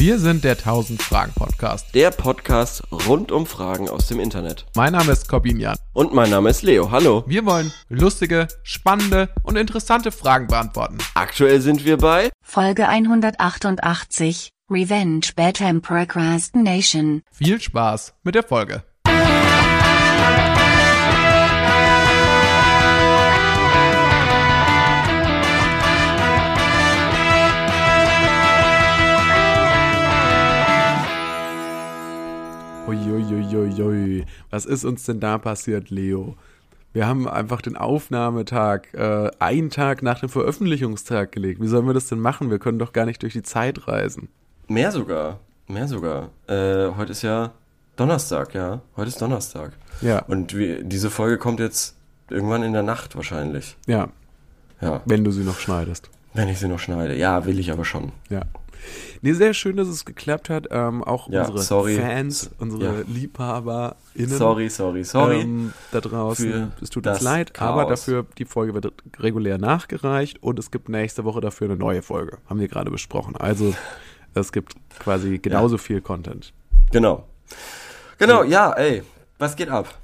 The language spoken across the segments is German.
Wir sind der 1000 Fragen Podcast. Der Podcast rund um Fragen aus dem Internet. Mein Name ist Corbinian. Und mein Name ist Leo. Hallo. Wir wollen lustige, spannende und interessante Fragen beantworten. Aktuell sind wir bei Folge 188 Revenge Bedtime Procrastination. Viel Spaß mit der Folge. Uiuiuiui. Was ist uns denn da passiert, Leo? Wir haben einfach den Aufnahmetag äh, einen Tag nach dem Veröffentlichungstag gelegt. Wie sollen wir das denn machen? Wir können doch gar nicht durch die Zeit reisen. mehr sogar. Mehr sogar. Äh, heute ist ja Donnerstag, ja. Heute ist Donnerstag. Ja, Und wir, diese Folge kommt jetzt irgendwann in der Nacht wahrscheinlich. ja, Ja. wenn du sie noch schneidest. Wenn ich sie noch schneide. Ja, will ich aber schon. Ja. Nee, sehr schön, dass es geklappt hat. Ähm, auch Ja, unsere sorry. Fans, unsere Ja. LiebhaberInnen. Sorry, sorry, sorry. Ähm, da draußen. Es tut uns leid, Chaos. aber dafür, die Folge wird regulär nachgereicht und es gibt nächste Woche dafür eine neue Folge. Haben wir gerade besprochen. Also, es gibt quasi genauso viel Content. Genau. Genau, ja, ey. Was geht ab?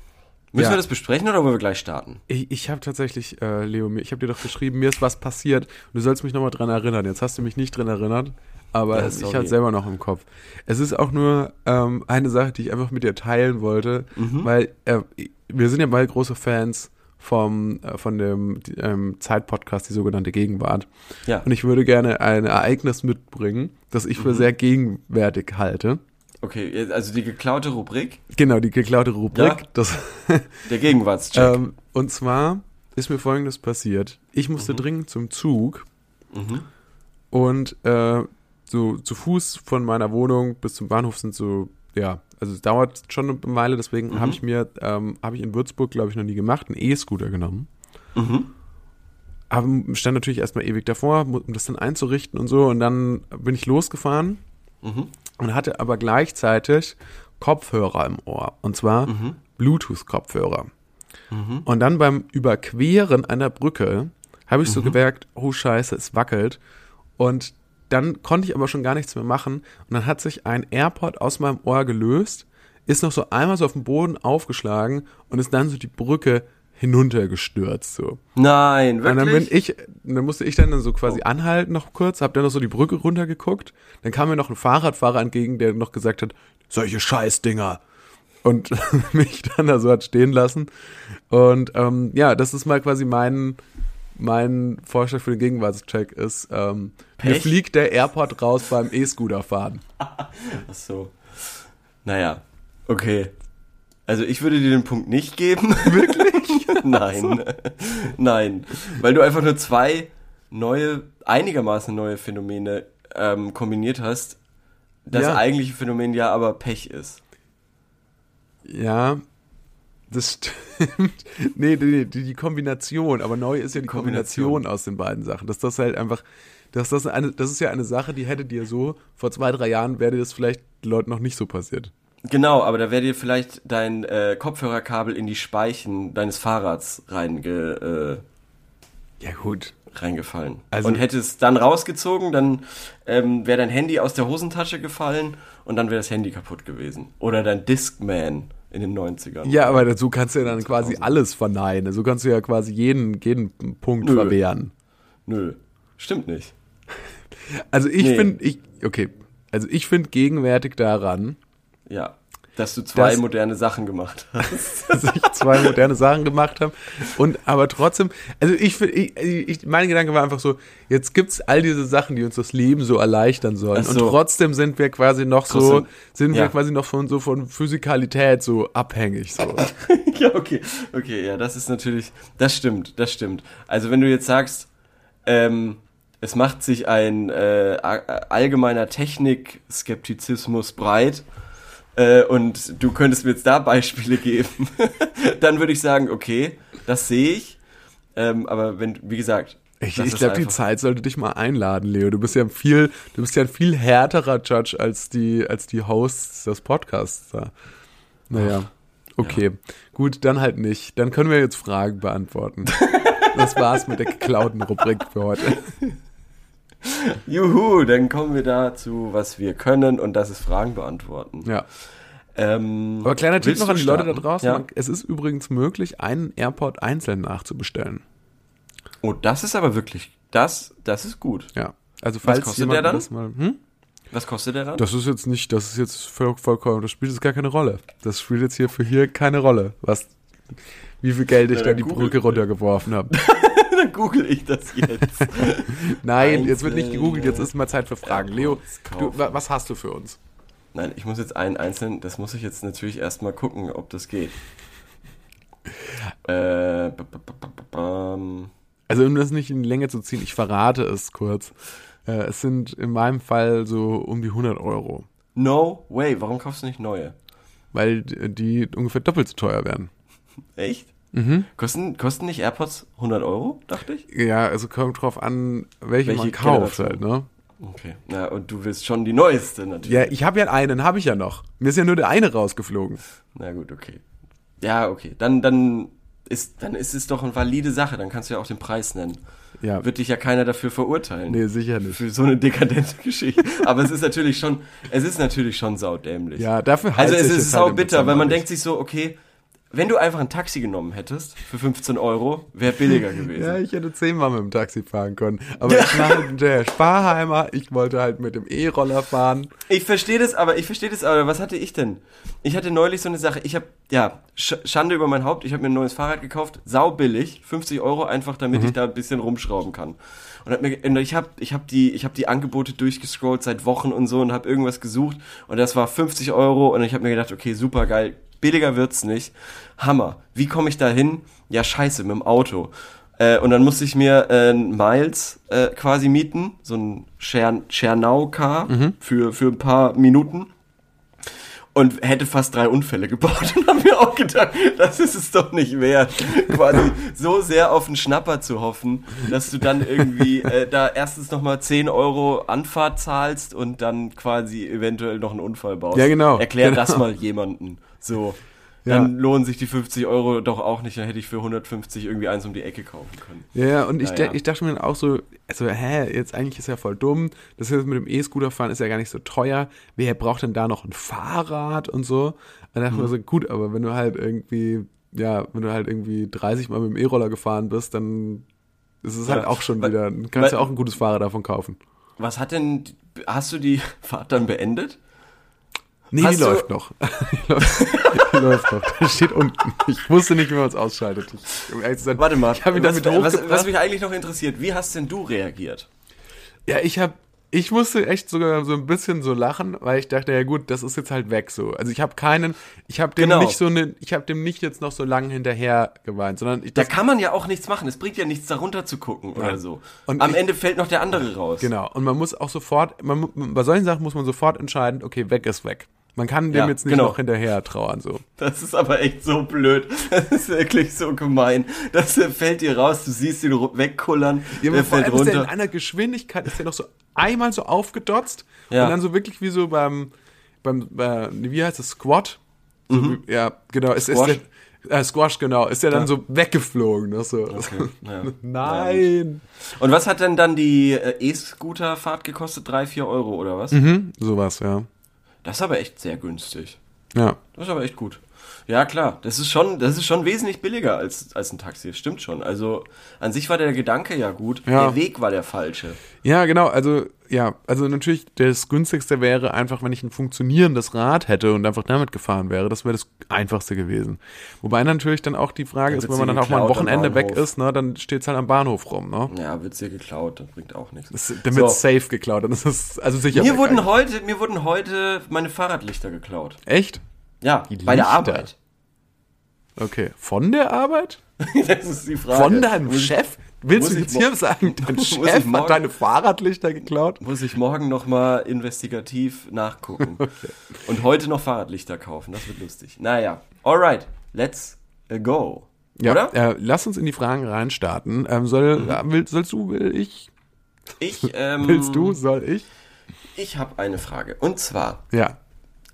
Müssen Ja. wir das besprechen oder wollen wir gleich starten? Ich, ich habe tatsächlich, äh, Leo, ich habe dir doch geschrieben, mir ist was passiert. Du sollst mich nochmal dran erinnern. Jetzt hast du mich nicht dran erinnert, aber Ja, ich hatte selber noch im Kopf. Es ist auch nur ähm, eine Sache, die ich einfach mit dir teilen wollte, Mhm. weil äh, wir sind ja beide große Fans vom, äh, von dem ähm, Zeitpodcast, die sogenannte Gegenwart. Ja. Und ich würde gerne ein Ereignis mitbringen, das ich für Mhm. sehr gegenwärtig halte. Okay, also die geklaute Rubrik, Genau, die geklaute Rubrik. Ja. Das, der Gegenwartscheck. ähm, und zwar ist mir Folgendes passiert. Ich musste dringend zum Zug mhm. und äh, so zu Fuß von meiner Wohnung bis zum Bahnhof sind so, ja, also es dauert schon eine Weile, deswegen Mhm. habe ich mir, ähm, habe ich in Würzburg, glaube ich, noch nie gemacht, einen E-Scooter genommen. Mhm. Aber stand natürlich erstmal ewig davor, um das dann einzurichten und so. Und dann bin ich losgefahren Mhm. und hatte aber gleichzeitig Kopfhörer im Ohr. Und zwar Mhm. Bluetooth-Kopfhörer. Mhm. Und dann beim Überqueren einer Brücke habe ich so Mhm. gemerkt, oh scheiße, es wackelt. Und dann konnte ich aber schon gar nichts mehr machen. Und dann hat sich ein AirPod aus meinem Ohr gelöst, ist noch so einmal so auf den Boden aufgeschlagen und ist dann so die Brücke hinuntergestürzt. So. Nein, Und dann bin wirklich? ich, dann musste ich dann so quasi anhalten noch kurz, hab dann noch so die Brücke runtergeguckt. Dann kam mir noch ein Fahrradfahrer entgegen, der noch gesagt hat, solche Scheißdinger. Und mich dann da so hat stehen lassen. Und ähm, ja, das ist mal quasi mein, mein Vorschlag für den Gegenwartscheck ist, ähm, mir fliegt der AirPod raus beim E-Scooter fahren. Ach so. Naja, okay. Also ich würde dir den Punkt nicht geben. Wirklich? Nein. Nein. Weil du einfach nur zwei neue, einigermaßen neue Phänomene ähm, kombiniert hast. Das Ja. eigentliche Phänomen ja aber Pech ist. Ja, das stimmt. nee, nee, die, die Kombination, aber neu ist ja die Kombination, Kombination. aus den beiden Sachen. Dass das halt einfach, dass das eine, das ist ja eine Sache, die hätte dir so, vor zwei, drei Jahren wäre das vielleicht den Leuten noch nicht so passiert. Genau, aber da wäre dir vielleicht dein äh, Kopfhörerkabel in die Speichen deines Fahrrads reinge, Ja, gut. äh, reingefallen. Also- und hätte es dann rausgezogen, dann ähm, wäre dein Handy aus der Hosentasche gefallen und dann wäre das Handy kaputt gewesen. Oder dein Discman in den 90ern. Ja, aber so kannst du ja dann quasi alles verneinen. So kannst du ja quasi jeden, jeden Punkt Nö. verwehren. Nö, stimmt nicht. Also ich Nee. finde, ich, okay, also ich finde gegenwärtig daran, Ja, dass du zwei Das- moderne Sachen gemacht hast. dass ich zwei moderne Sachen gemacht habe. Und aber trotzdem, also ich, ich, ich mein Gedanke war einfach so, jetzt gibt's all diese Sachen, die uns das Leben so erleichtern sollen. So. Und trotzdem sind wir quasi noch so, Trotzdem, sind wir ja. quasi noch von so von Physikalität so abhängig. So. ja, okay. Okay, ja, das ist natürlich, das stimmt, das stimmt. Also wenn du jetzt sagst, ähm, es macht sich ein äh, allgemeiner Technik-Skeptizismus breit äh, und du könntest mir jetzt da Beispiele geben, dann würde ich sagen, okay, das sehe ich. Ähm, aber wenn, wie gesagt, Ich, ich glaube, die Zeit sollte dich mal einladen, Leo. Du bist ja ein viel, du bist ja ein viel härterer Judge als die, als die Hosts des Podcasts da. Naja. Okay, gut, dann halt nicht. Dann können wir jetzt Fragen beantworten. Das war's mit der geklauten Rubrik für heute. Juhu, dann kommen wir dazu, was wir können und das ist Fragen beantworten. Ja. Ähm, Aber kleiner Tipp noch an die Leute da starten? draußen. Ja. Es ist übrigens möglich, einen AirPod einzeln nachzubestellen. Oh, das ist aber wirklich, das, das ist gut. Ja. Also falls kostet jemand der dann? das mal. Hm? Was kostet der dann? Das ist jetzt nicht, das ist jetzt voll, vollkommen, das spielt jetzt gar keine Rolle. Das spielt jetzt hier für hier keine Rolle, was, wie viel Geld ich Ja, da die Brücke runtergeworfen habe. dann google ich das jetzt. Nein, jetzt wird nicht Einzelne gegoogelt, jetzt ist mal Zeit für Fragen. Leo, du, was hast du für uns? Nein, ich muss jetzt einen einzelnen, das muss ich jetzt natürlich erstmal gucken, ob das geht. Äh. Also um das nicht in die Länge zu ziehen, ich verrate es kurz. Äh, es sind in meinem Fall so um die 100 Euro, no way, warum kaufst du nicht neue? weil die die ungefähr doppelt so teuer werden. Echt? Mhm. Kosten, kosten nicht AirPods 100 Euro, dachte ich? Ja, also kommt drauf an, welche, Welche man kauft halt, ne? Okay. Ja, und du willst schon die neueste natürlich. Ja, ich habe ja einen, habe ich ja noch. Mir ist ja nur der eine rausgeflogen. Na gut, okay. Ja, okay. Dann, dann ist, dann ist es doch eine valide Sache. Dann kannst du ja auch den Preis nennen. Ja, Wird dich ja keiner dafür verurteilen. nee, sicher nicht. Für so eine dekadente Geschichte. Aber es ist natürlich schon, es ist natürlich schon saudämlich. Ja, dafür Also es ist halt sau im bitter, Dezember weil man nicht. denkt sich so, okay, wenn du einfach ein Taxi genommen hättest für 15 Euro, wäre billiger gewesen. Ja, ich hätte zehnmal mit dem Taxi fahren können. Aber ich war halt der Sparheimer, ich wollte halt mit dem E-Roller fahren. Ich verstehe das, aber ich verstehe das, aber was hatte ich denn? Ich hatte neulich so eine Sache, ich habe, ja, Sch Schande über mein Haupt, ich habe mir ein neues Fahrrad gekauft, sau billig, 50 Euro einfach, damit Mhm. ich da ein bisschen rumschrauben kann. Und, hab mir, und ich habe ich hab die, ich hab die Angebote durchgescrollt seit Wochen und so und habe irgendwas gesucht und das war 50 Euro und ich habe mir gedacht, okay, super geil, billiger wird's nicht. Hammer. Wie komme ich da hin? Ja, scheiße, mit dem Auto. Äh, und dann musste ich mir äh, ein Miles äh, quasi mieten, so ein Share, Share Now Car für, für ein paar Minuten. Und hätte fast drei Unfälle gebaut und habe mir auch gedacht, das ist es doch nicht wert, quasi so sehr auf den Schnapper zu hoffen, dass du dann irgendwie äh, da erstens nochmal 10 Euro Anfahrt zahlst und dann quasi eventuell noch einen Unfall baust. Ja, genau, Erklär genau. das mal jemanden. So. Ja. Dann lohnen sich die 50 Euro doch auch nicht, dann hätte ich für 150 irgendwie eins um die Ecke kaufen können. Ja, ja, und ich, Naja. ich dachte mir dann auch so, also, hä, jetzt eigentlich ist ja voll dumm. Das jetzt mit dem E-Scooter fahren ist ja gar nicht so teuer. Wer braucht denn da noch ein Fahrrad und so? Dann dachte ich mir so, gut, aber wenn du halt irgendwie, ja, wenn du halt irgendwie 30 Mal mit dem E-Roller gefahren bist, dann ist es halt Ja, auch schon wieder, dann kannst du weil- auch ein gutes Fahrrad davon kaufen. Was hat denn, hast du die Fahrt dann beendet? Nee, Hast die läuft noch. die, läuft, die läuft noch. Die steht unten. Ich wusste nicht, wie man es ausschaltet. Ich, um ehrlich zu sein, Warte mal, Ich habe ihn was, damit was, was mich eigentlich noch interessiert, wie hast denn du reagiert? Ja, ich habe ich musste echt sogar so ein bisschen so lachen, weil ich dachte, ja gut, das ist jetzt halt weg so. Also ich habe keinen, ich habe dem Genau. nicht so eine, ich habe dem nicht jetzt noch so lange hinterher geweint, sondern ich Da kann man ja auch nichts machen. Es bringt ja nichts, darunter zu gucken oder Nein. so. Und Am ich- Ende fällt noch der andere raus. genau. Und man muss auch sofort, man, bei solchen Sachen muss man sofort entscheiden, okay, weg ist weg. Man kann dem Ja, jetzt nicht genau. noch hinterher trauern so. Das ist aber echt so blöd. Das ist wirklich so gemein. Das fällt dir raus, du siehst ihn wegkullern, Ja, der fällt allem ist der in runter. einer Geschwindigkeit, ist der noch so einmal so aufgedotzt Ja. und dann so wirklich wie so beim, beim äh, wie heißt das, Squat? So, wie- Ja, genau. Mhm. Squash? ist der, äh, Squash, genau. Ist der dann so weggeflogen. Ne? So. Okay. Nein. Und was hat denn dann die äh, E-Scooter-Fahrt gekostet? Drei, vier Euro oder was? Mhm, sowas, ja. Das ist aber echt sehr günstig. Ja. Das ist aber echt gut. Ja, klar. Das ist schon, das ist schon wesentlich billiger als, als ein Taxi. Das stimmt schon. Also, an sich war der Gedanke ja gut. Ja. Der Weg war der falsche. Ja, genau. Also, ja, also natürlich, das günstigste wäre einfach, wenn ich ein funktionierendes Rad hätte und einfach damit gefahren wäre. Das wäre das einfachste gewesen. Wobei natürlich dann auch die Frage Dann ist, wird's wenn man dann auch mal ein Wochenende weg ist, ne, dann steht's halt am Bahnhof rum, ne? Ja, wird's dir geklaut, das bringt auch nichts. Das, dann wird's So. safe geklaut. Dann ist es also sicher. Mir wurden eigentlich. heute, mir wurden heute meine Fahrradlichter geklaut. Echt? Ja, Die bei der Lichter? Arbeit. Okay. Von der Arbeit? das ist die Frage. Von deinem Muss Chef? Willst du jetzt hier sagen, dein Chef morgen- hat deine Fahrradlichter geklaut? Muss ich morgen nochmal investigativ nachgucken. Und heute noch Fahrradlichter kaufen. Das wird lustig. Naja. Alright. Let's go. Ja, Oder? Mhm. Äh, lass uns in die Fragen reinstarten. Ähm, soll, äh, will, sollst du, will ich? Ich, ähm, Willst du, soll ich? Ich habe eine Frage. Und zwar, Ja.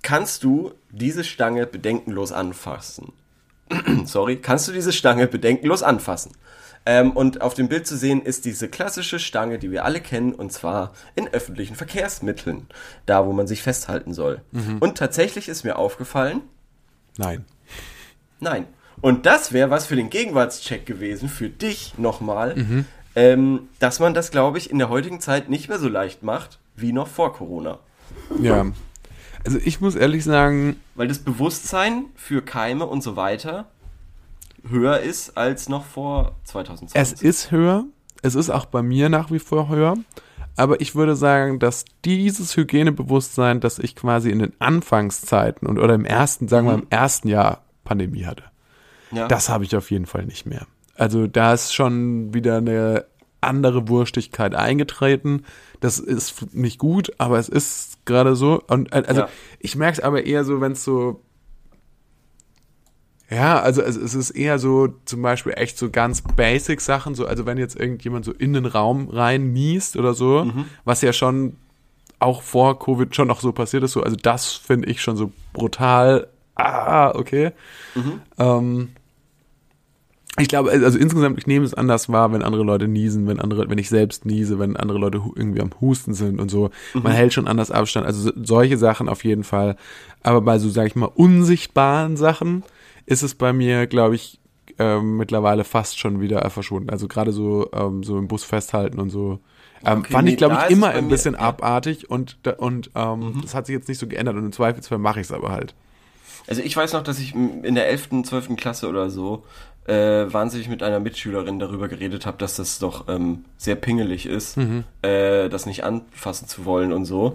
kannst du diese Stange bedenkenlos anfassen? sorry, kannst du diese Stange bedenkenlos anfassen. Ähm, und auf dem Bild zu sehen ist diese klassische Stange, die wir alle kennen, und zwar in öffentlichen Verkehrsmitteln, da wo man sich festhalten soll. Und tatsächlich ist mir aufgefallen, Nein. Nein. Und das wäre was für den Gegenwartscheck gewesen, für dich nochmal, ähm, dass man das, glaube ich, in der heutigen Zeit nicht mehr so leicht macht, wie noch vor Corona. Ja. Also ich muss ehrlich sagen, Weil das Bewusstsein für Keime und so weiter höher ist als noch vor 2020. es ist höher. Es ist auch bei mir nach wie vor höher. Aber ich würde sagen, dass dieses Hygienebewusstsein, das ich quasi in den Anfangszeiten und oder im ersten, sagen wir im ersten Jahr Pandemie hatte, ja. das habe ich auf jeden Fall nicht mehr. Also da ist schon wieder eine andere Wurstigkeit eingetreten. Das ist nicht gut, aber es ist gerade so. Und äh, also Ja. ich merke es aber eher so, wenn es so ja, also es, es ist eher so zum Beispiel echt so ganz basic Sachen, so, also wenn jetzt irgendjemand so in den Raum rein niest oder so, Mhm. was ja schon auch vor Covid schon noch so passiert ist, so, also das finde ich schon so brutal, ah, okay. Mhm. Ähm, ich glaube, also insgesamt, ich nehme es anders wahr, wenn andere Leute niesen, wenn andere, wenn ich selbst niese, wenn andere Leute irgendwie am Husten sind und so. Mhm. Man hält schon anders Abstand. Also so- solche Sachen auf jeden Fall. Aber bei so, sag ich mal, unsichtbaren Sachen ist es bei mir, glaube ich, ähm, mittlerweile fast schon wieder verschwunden. Also gerade so, ähm, so im Bus festhalten und so. Ähm, Okay, fand nee, ich, glaube ich, immer ein bisschen ja. abartig und, und ähm, Mhm. das hat sich jetzt nicht so geändert und im Zweifelsfall mache ich es aber halt. Also ich weiß noch, dass ich in der 11., 12. Klasse oder so äh, wahnsinnig mit einer Mitschülerin darüber geredet habe, dass das doch ähm, sehr pingelig ist, äh, das nicht anfassen zu wollen und so.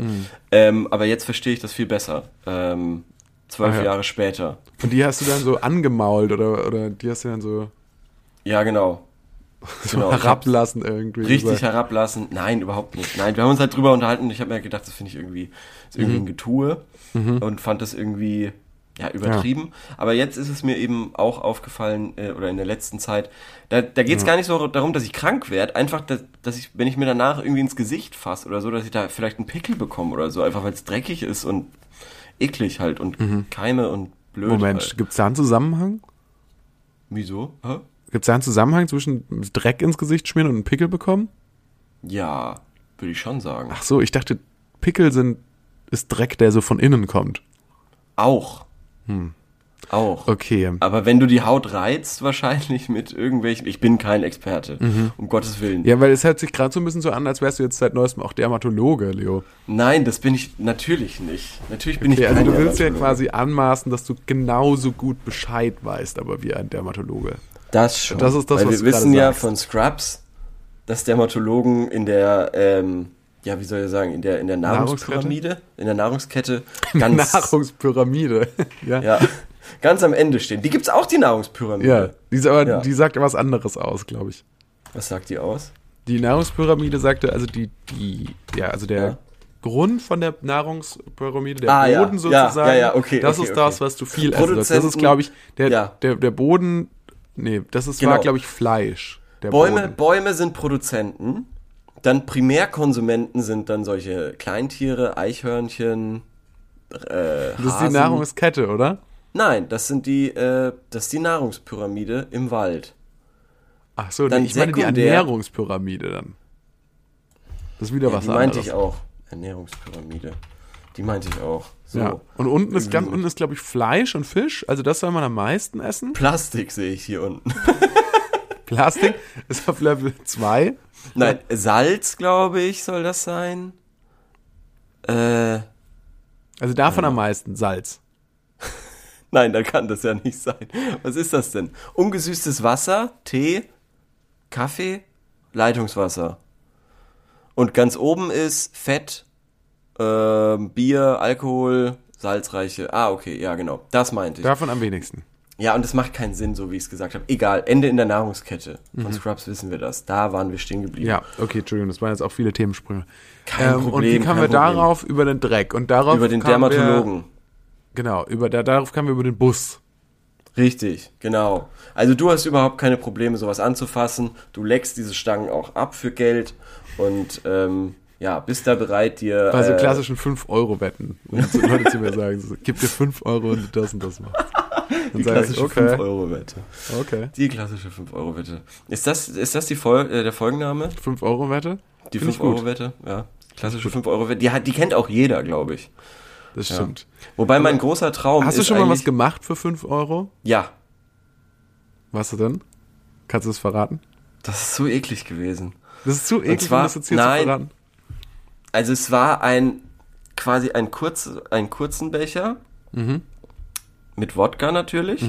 Ähm, aber jetzt verstehe ich das viel besser. Ähm, zwölf Ah, ja. Jahre später. Und die hast du dann so angemault oder, oder die hast du dann so, Ja, genau. so Genau, herablassen irgendwie. Richtig gesagt. herablassen. Nein, überhaupt nicht. Nein, wir haben uns halt drüber unterhalten und ich habe mir gedacht, das finde ich irgendwie, ist irgendwie ein Getue und fand das irgendwie ja, übertrieben. Aber jetzt ist es mir eben auch aufgefallen, äh, oder in der letzten Zeit, da, da geht es gar nicht so darum, dass ich krank werde, einfach, dass, dass ich, wenn ich mir danach irgendwie ins Gesicht fasse oder so, dass ich da vielleicht einen Pickel bekomme oder so, einfach weil es dreckig ist und eklig halt und Keime und blöd. Moment, Halt. gibt's da einen Zusammenhang? Wieso? Hä? Gibt's da einen Zusammenhang zwischen Dreck ins Gesicht schmieren und einen Pickel bekommen? Ja, würde ich schon sagen. Ach so, ich dachte, Pickel sind, ist Dreck, der so von innen kommt. Auch. Hm. Auch. Okay. Aber wenn du die Haut reizt, wahrscheinlich mit irgendwelchen. Ich bin kein Experte, um Gottes Willen. Mhm. Ja, weil es hört sich gerade so ein bisschen so an, als wärst du jetzt seit neuestem auch Dermatologe, Leo. Nein, das bin ich natürlich nicht. Natürlich bin Okay, ich also kein du willst ja quasi anmaßen, dass du genauso gut Bescheid weißt, aber wie ein Dermatologe. Das schon. Das ist das, Weil was wir wissen ja sagst. von Scrubs, dass Dermatologen in der, ähm, ja, wie soll ich sagen, in der, in der Nahrungspyramide, in der Nahrungskette ganz, Nahrungspyramide. ja. ja, ganz am Ende stehen. Die gibt's auch, die Nahrungspyramide. Ja, die, ist aber, Ja. die sagt was anderes aus, glaube ich. Was sagt die aus? Die Nahrungspyramide sagte, also die, die, ja, also der Ja. Grund von der Nahrungspyramide, der Ah. Boden Ja, sozusagen, ja, ja, okay, das okay, ist das, okay. was du viel essen. Das ist, glaube ich, der, der, der Boden, nee, das ist, war, Genau. glaube ich, Fleisch. Der Bäume, Boden. Bäume sind Produzenten. Dann Primärkonsumenten sind dann solche Kleintiere, Eichhörnchen, äh, Das ist die. Nahrungskette, oder? Nein, das sind die, äh, das ist die Nahrungspyramide im Wald. Ach so, Dann ich meine die sekundär- Ernährungspyramide dann. Das ist wieder Ja, was die anderes. meinte ich auch. Ernährungspyramide. Die meinte ich auch. So. Ja. Und unten ist ganz unten ist, glaube ich, Fleisch und Fisch. Also das soll man am meisten essen. Plastik sehe ich hier unten. Plastik ist auf Level 2. Nein, Salz, glaube ich, soll das sein. Äh, Also davon am meisten Salz. nein, da kann das ja nicht sein. Was ist das denn? Ungesüßtes Wasser, Tee, Kaffee, Leitungswasser. Und ganz oben ist Fett, ähm, Bier, Alkohol, salzreiche. Ah, okay, ja, genau. Das meinte ich. Davon am wenigsten. Ja, und es macht keinen Sinn, so wie ich es gesagt habe. Egal, Ende in der Nahrungskette. Mhm. Von Scrubs wissen wir das. Da waren wir stehen geblieben. Ja, okay, Entschuldigung, das waren jetzt auch viele Themensprünge. Kein und wie Problem, kamen wir Problem. darauf? Über den Dreck. Und darauf Über den Dermatologen. Wir, genau, über, da, darauf kamen wir über den Bus. Richtig, genau. Also du hast überhaupt keine Probleme, sowas anzufassen. Du leckst diese Stangen auch ab für Geld und ähm, ja, bist da bereit, dir. Bei so äh, klassischen 5-Euro-Wetten. Wenn so Leute zu mir sagen, so, gib dir 5 Euro und du das und das machst. Die klassische okay. 5-Euro-Wette. Okay. Die klassische 5-Euro-Wette. Ist das, ist das die, Fol äh, der Folgenname? 5-Euro-Wette? Die Find ich gut. 5-Euro-Wette? Ja. Klassische 5-Euro-Wette. Die, hat- die kennt auch jeder, glaube ich. Das Ja. stimmt. Wobei mein großer Traum Hast du schon mal was gemacht für 5 Euro? Ja. Was denn? Kannst du es verraten? Das ist so eklig gewesen. Das ist zu eklig, zwar- um das jetzt hier nein. zu verraten. Also es war ein quasi ein kurz, ein kurzen Becher Mhm. Mit Wodka natürlich,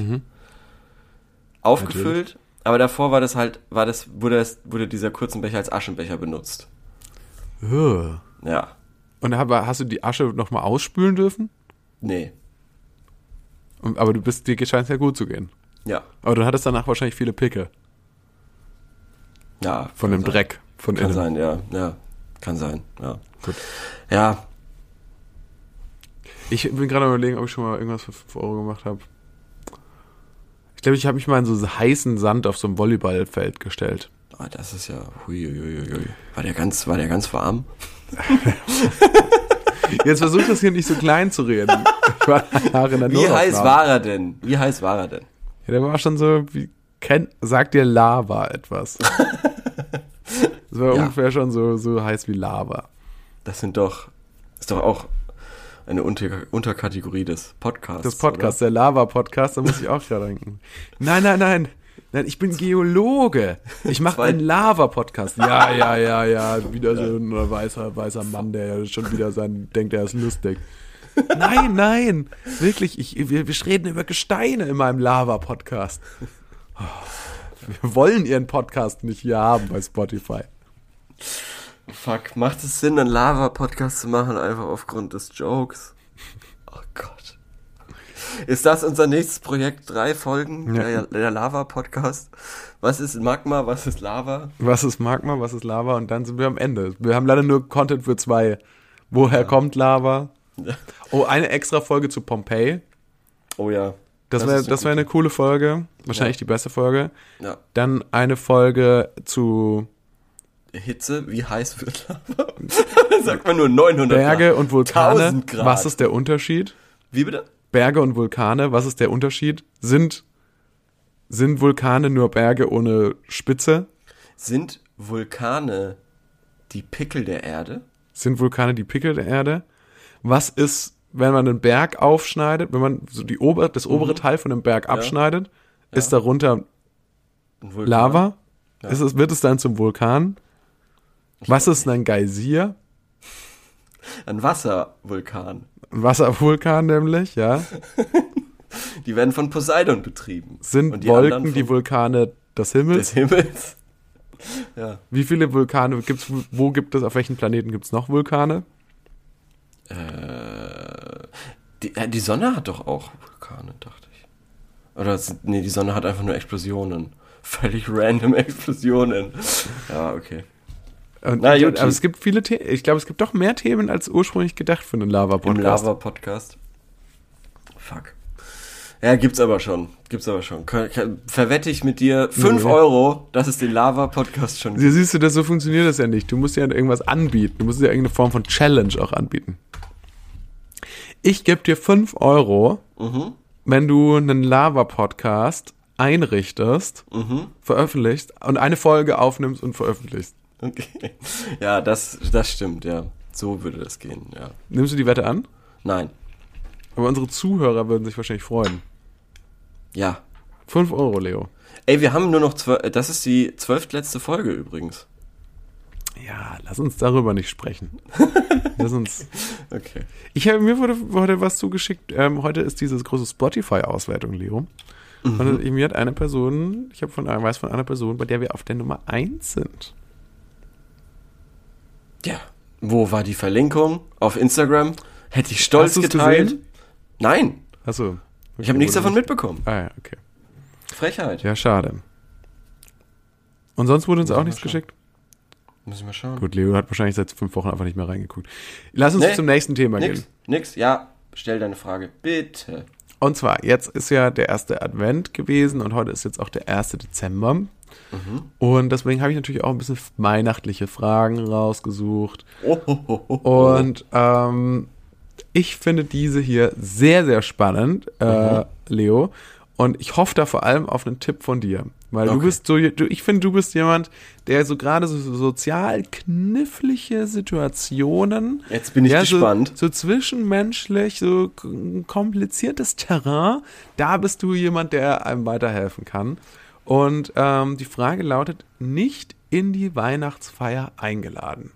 aufgefüllt. Aber davor war das halt, war das, wurde, das, wurde dieser kurzen Becher als Aschenbecher benutzt. Ugh. Ja. Und aber hast du die Asche nochmal ausspülen dürfen? Nee. Und- Aber du bist, dir scheint es ja gut zu gehen. Ja. Aber du hattest danach wahrscheinlich viele Picke Ja. von dem sein. Dreck. Von Kann innen. sein, ja. Ja. Kann sein, ja. Gut. Ja. Ich bin gerade überlegen, ob ich schon mal irgendwas für 5 Euro gemacht habe. Ich glaube, ich habe mich mal in so heißen Sand auf so einem Volleyballfeld gestellt. Ah, das ist ja. Huiuiuiui. War der ganz, war der ganz warm? Jetzt versuch das hier nicht so klein zu reden. Ich war in der Wie heiß war er denn? Wie heiß war er denn? Ja, der war schon so, wie, kennt, sagt dir Lava etwas? Das war Ja. ungefähr schon so, so heiß wie Lava. Das sind doch, ist doch auch eine Unter Unterkategorie des Podcasts. Das Podcast, der Lava-Podcast, da muss ich auch gerade denken. Nein, nein, nein. Nein, ich bin Geologe. Ich mache einen Lava-Podcast. Ja, ja, ja, ja. Wieder so ein weißer, weißer Mann, der schon wieder sein, denkt, er ist lustig. Nein, nein. Wirklich, ich, wir, wir reden über Gesteine in meinem Lava-Podcast. Wir wollen ihren Podcast nicht hier haben bei Spotify. Fuck, macht es Sinn, einen Lava-Podcast zu machen, einfach aufgrund des Jokes? Oh Gott. Ist das unser nächstes Projekt? Drei Folgen? Ja. Der, der Lava-Podcast? Was ist Magma? Was ist Lava? Was ist Magma, was ist Lava? Und dann sind wir am Ende. Wir haben leider nur Content für zwei. Woher kommt Lava? Ja. Oh, eine extra Folge zu Pompeii. Oh ja. Das wäre das wär eine coole Folge. Wahrscheinlich Ja. die beste Folge. Ja. Dann eine Folge zu Hitze, wie heiß wird Lava? sagt man nur 900 Berge Grad. und Vulkane. 1000 Grad. Was ist der Unterschied? Wie bitte? Berge und Vulkane, was ist der Unterschied? Sind, sind Vulkane nur Berge ohne Spitze? Sind Vulkane die Pickel der Erde? Sind Vulkane die Pickel der Erde? Was ist, wenn man einen Berg aufschneidet, wenn man so die ober, das obere Teil von einem Berg abschneidet, ist darunter? Lava? Ist es, wird es dann zum Vulkan? Was ist ein Geysir? Ein Wasservulkan. Ein Wasservulkan nämlich, ja. Die werden von Poseidon betrieben. Sind die Wolken die Vulkane des Himmels? des Himmels. Ja. Wie viele Vulkane gibt's? Wo gibt es, auf welchen Planeten gibt es noch Vulkane? Äh, die, äh, die Sonne hat doch auch Vulkane, dachte ich. Oder, es- nee, die Sonne hat einfach nur Explosionen. Völlig random Explosionen. Ja, okay. Und, Na, Juti. aber es gibt viele Themen. Ich glaube, es gibt doch mehr Themen als ursprünglich gedacht für einen Lava-Podcast. Lava-Podcast. Fuck. Ja, gibt's aber schon. Gibt's aber schon. Verwette ich mit dir 5 Nee. Euro, dass es den Lava-Podcast schon gibt. Sie- Siehst du, das, so funktioniert das ja nicht. Du musst ja irgendwas anbieten. Du musst ja irgendeine Form von Challenge auch anbieten. Ich gebe dir 5 Euro, Mhm. wenn du einen Lava-Podcast einrichtest, Mhm. veröffentlichst und eine Folge aufnimmst und veröffentlichst. Okay. Ja, das, das stimmt, ja. So würde das gehen, ja. Nimmst du die Wette an? Nein. Aber unsere Zuhörer würden sich wahrscheinlich freuen. Ja. 5 Euro, Leo. Ey, wir haben nur noch zwölf, das ist die zwölftletzte Folge übrigens. Ja, lass uns darüber nicht sprechen. lass uns. Okay. Ich habe mir wurde heute was zugeschickt. Ähm, heute ist diese große Spotify-Auswertung, Leo. Und mir hat eine Person, ich habe von weiß von einer Person, bei der wir auf der Nummer 1 sind. Ja. Wo war die Verlinkung? Auf Instagram? Hätte ich stolz Hast geteilt. gesehen? Nein. Achso. Ich habe nichts davon mitbekommen. Ah ja, okay. Frechheit. Ja, schade. Und sonst wurde uns Muss auch nichts schauen. geschickt? Muss ich mal schauen. Gut, Leo hat wahrscheinlich seit fünf Wochen einfach nicht mehr reingeguckt. Lass uns Nee, zum nächsten Thema Nix, gehen. nix. Ja, stell deine Frage. Bitte. Und zwar, jetzt ist ja der erste Advent gewesen und heute ist jetzt auch der 1. Dezember. Mhm. Und deswegen habe ich natürlich auch ein bisschen weihnachtliche Fragen rausgesucht. Oh, oh, oh, oh. Und ähm, ich finde diese hier sehr, sehr spannend, äh, Leo. Und ich hoffe da vor allem auf einen Tipp von dir. Weil du Okay. bist so, du, ich finde, du bist jemand, der so gerade so, so sozial knifflige Situationen. Jetzt bin ich ja, gespannt. So, so zwischenmenschlich, so kompliziertes Terrain, da bist du jemand, der einem weiterhelfen kann. Und ähm, die Frage lautet, nicht in die Weihnachtsfeier eingeladen.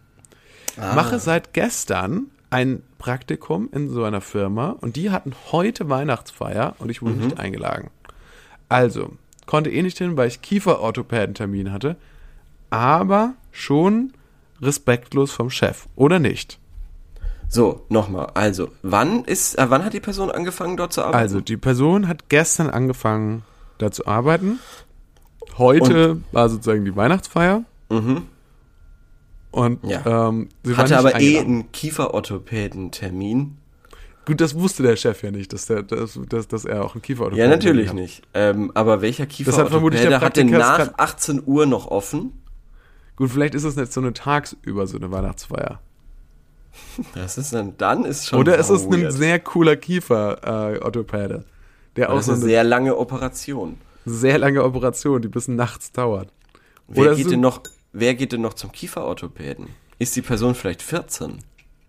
Ah. Mache seit gestern ein Praktikum in so einer Firma und die hatten heute Weihnachtsfeier und ich wurde Mhm. nicht eingeladen. Also, konnte eh nicht hin, weil ich Kieferorthopädentermin hatte, aber schon respektlos vom Chef, oder nicht? So, nochmal. Also, wann ist, äh, wann hat die Person angefangen, dort zu arbeiten? Also, die Person hat gestern angefangen, da zu arbeiten. Heute war sozusagen die Weihnachtsfeier. Mhm. Und Ja. ähm, sie war hatte aber eh einen Kieferorthopäden-Termin. Gut, das wusste der Chef ja nicht, dass, der, dass, dass, dass er auch einen Kieferorthopäden Ja, natürlich hat. nicht. Ähm, aber welcher hat der Kieferorthopäde hat denn nach grad- 18 Uhr noch offen? Gut, vielleicht ist es nicht so eine tagsüber so eine Weihnachtsfeier. Das ist dann, dann ist schon Oder ist es ein weird. sehr cooler Kiefer-Orthopäde, der auch ist so eine eine sehr lange Operation. Sehr lange Operation, die bis nachts dauert. Wer Oder geht, denn noch, wer geht denn noch zum Kieferorthopäden? Ist die Person vielleicht 14?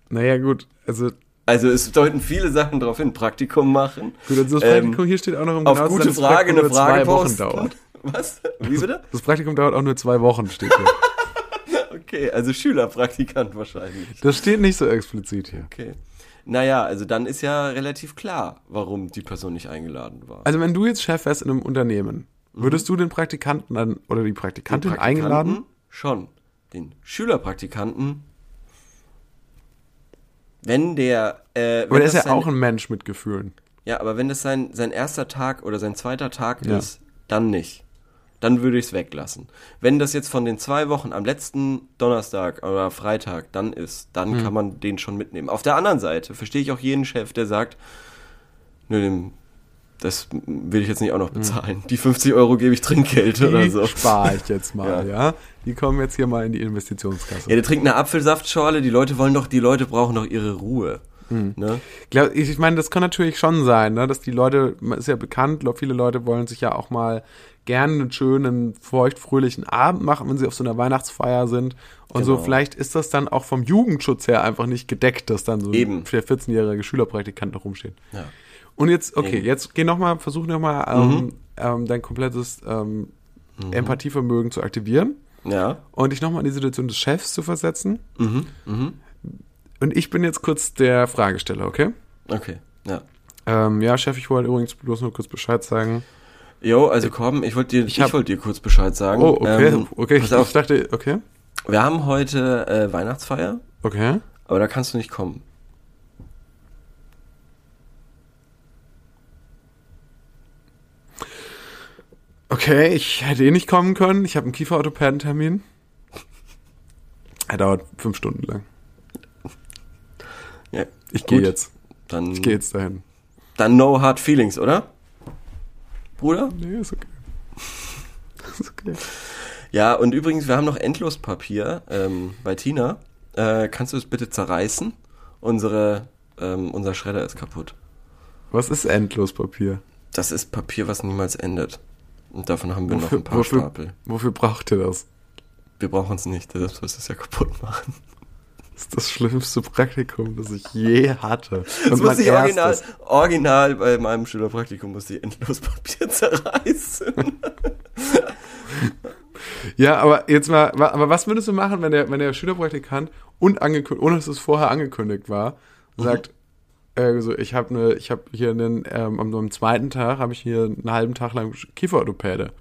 Naja, gut, also, Also es deuten viele Sachen darauf hin. Praktikum machen. gut, also das Ähm, Praktikum hier steht auch noch im Auf gute das Frage eine nur Frage zwei Wochen dauert. Was? Wie bitte? Das Praktikum dauert auch nur zwei Wochen, steht hier. Okay, also Schülerpraktikant wahrscheinlich. Das steht nicht so explizit hier. Okay. Naja, also dann ist ja relativ klar, warum die Person nicht eingeladen war. Also wenn du jetzt Chef wärst in einem Unternehmen, würdest du den Praktikanten dann, oder die Praktikantin Den Praktikanten eingeladen? Schon. Den Schülerpraktikanten. Wenn der. Äh, Aber wenn der ist ja sein- auch ein Mensch mit Gefühlen. Ja, aber wenn das sein, sein erster Tag oder sein zweiter Tag Ja. ist, dann nicht. Dann würde ich es weglassen. Wenn das jetzt von den zwei Wochen am letzten Donnerstag oder Freitag dann ist, dann Hm. kann man den schon mitnehmen. Auf der anderen Seite verstehe ich auch jeden Chef, der sagt, nö, dem, das will ich jetzt nicht auch noch bezahlen. Die 50 Euro gebe ich Trinkgeld oder Hm. Die so. spare ich jetzt mal, Ja. ja. Die kommen jetzt hier mal in die Investitionskasse. Ja, der trinkt eine Apfelsaftschorle, die Leute wollen doch, die Leute brauchen doch ihre Ruhe. Hm. Ne? Ich, meine, das kann natürlich schon sein, ne, dass die Leute, man ist ja bekannt, viele Leute wollen sich ja auch mal gerne einen schönen, feuchtfröhlichen Abend machen, wenn sie auf so einer Weihnachtsfeier sind. Und so, Genau. vielleicht ist das dann auch vom Jugendschutz her einfach nicht gedeckt, dass dann so Eben. ein 14-jähriger Schülerpraktikant da rumsteht. Ja. Und jetzt, okay, Eben. jetzt geh noch mal, versuch noch mal ähm, ähm, dein komplettes ähm, Empathievermögen zu aktivieren Ja. und dich noch mal in die Situation des Chefs zu versetzen. Mhm. Mhm. Und ich bin jetzt kurz der Fragesteller, okay? Okay. Ja. Ähm, ja, Chef, ich wollte übrigens bloß nur kurz Bescheid sagen. Jo, also komm, ich wollte dir, ich, hab- wollte dir kurz Bescheid sagen. Oh, okay, Ähm, okay. Ich, auf, ich dachte, okay, wir haben heute äh, Weihnachtsfeier, okay. aber da kannst du nicht kommen. Okay, ich hätte eh nicht kommen können. Ich habe einen Kieferorthopädentermin. Er dauert fünf Stunden lang. Ich gehe jetzt. Dann, Ich gehe jetzt dahin. dann no hard feelings, oder? Bruder? Nee, ist okay. ist okay. Ja, und übrigens, wir haben noch Endlospapier ähm, bei Tina. Äh, kannst du es bitte zerreißen? Unsere, ähm, unser Schredder ist kaputt. Was ist Endlospapier? Das ist Papier, was niemals endet. Und davon haben wir noch Wofür- ein paar wofür- Stapel. Wofür braucht ihr das? Wir brauchen es nicht, deshalb sollst du es ja kaputt machen. Das ist das schlimmste Praktikum, das ich je hatte. Das Und mein musste ich original, original bei meinem Schülerpraktikum musste ich Endlospapier zerreißen. Ja, aber jetzt mal, aber was würdest du machen, wenn der, wenn der Schülerpraktikant und angekündigt, ohne dass es vorher angekündigt war, sagt, äh, so, ich habe ne, ich habe hier einen, ähm, am, zweiten Tag habe ich hier einen halben Tag lang Kieferorthopäde.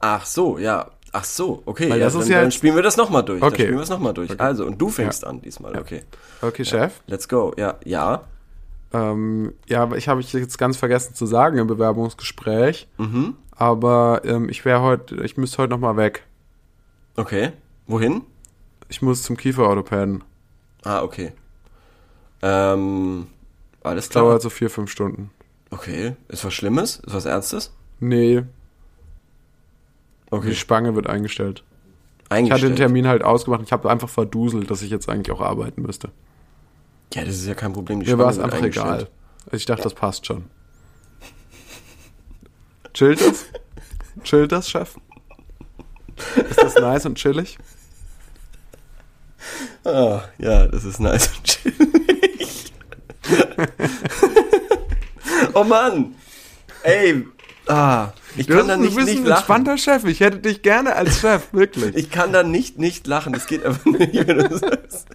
Ach so, ja. Ach so, okay. Weil ja, das ist dann, ja dann spielen wir das nochmal durch. Dann Okay. spielen wir es nochmal durch. Okay. Also, und du fängst an diesmal, okay. Okay, Chef. Let's go. Ja, ja. Ähm, ja, aber ich habe ich jetzt ganz vergessen zu sagen im Bewerbungsgespräch, Mhm. aber ähm, ich wäre heute, ich müsste heute noch mal weg. Okay. Wohin? Ich muss zum Kieferorthopäden. Ah, okay. Ähm, alles Das klar. dauert so vier, fünf Stunden. Okay. Ist was Schlimmes? Ist was Ernstes? Nee, Okay. die Spange wird eingestellt. Ich hatte Eingestellt. den Termin halt ausgemacht. Ich habe einfach verduselt, dass ich jetzt eigentlich auch arbeiten müsste. Ja, das ist ja kein Problem. Die Mir war es einfach eingestellt. egal. Also ich dachte, das passt schon. Chillt das? Chillt das, Chef? Ist das nice und chillig? Ah, ja, das ist nice und chillig. oh Mann! Ey, ah, ich kann da bist, nicht, du bist nicht ein lachen. entspannter Chef. Ich hätte dich gerne als Chef, wirklich. Ich kann da nicht nicht lachen. Das geht einfach nicht, wenn du sagst,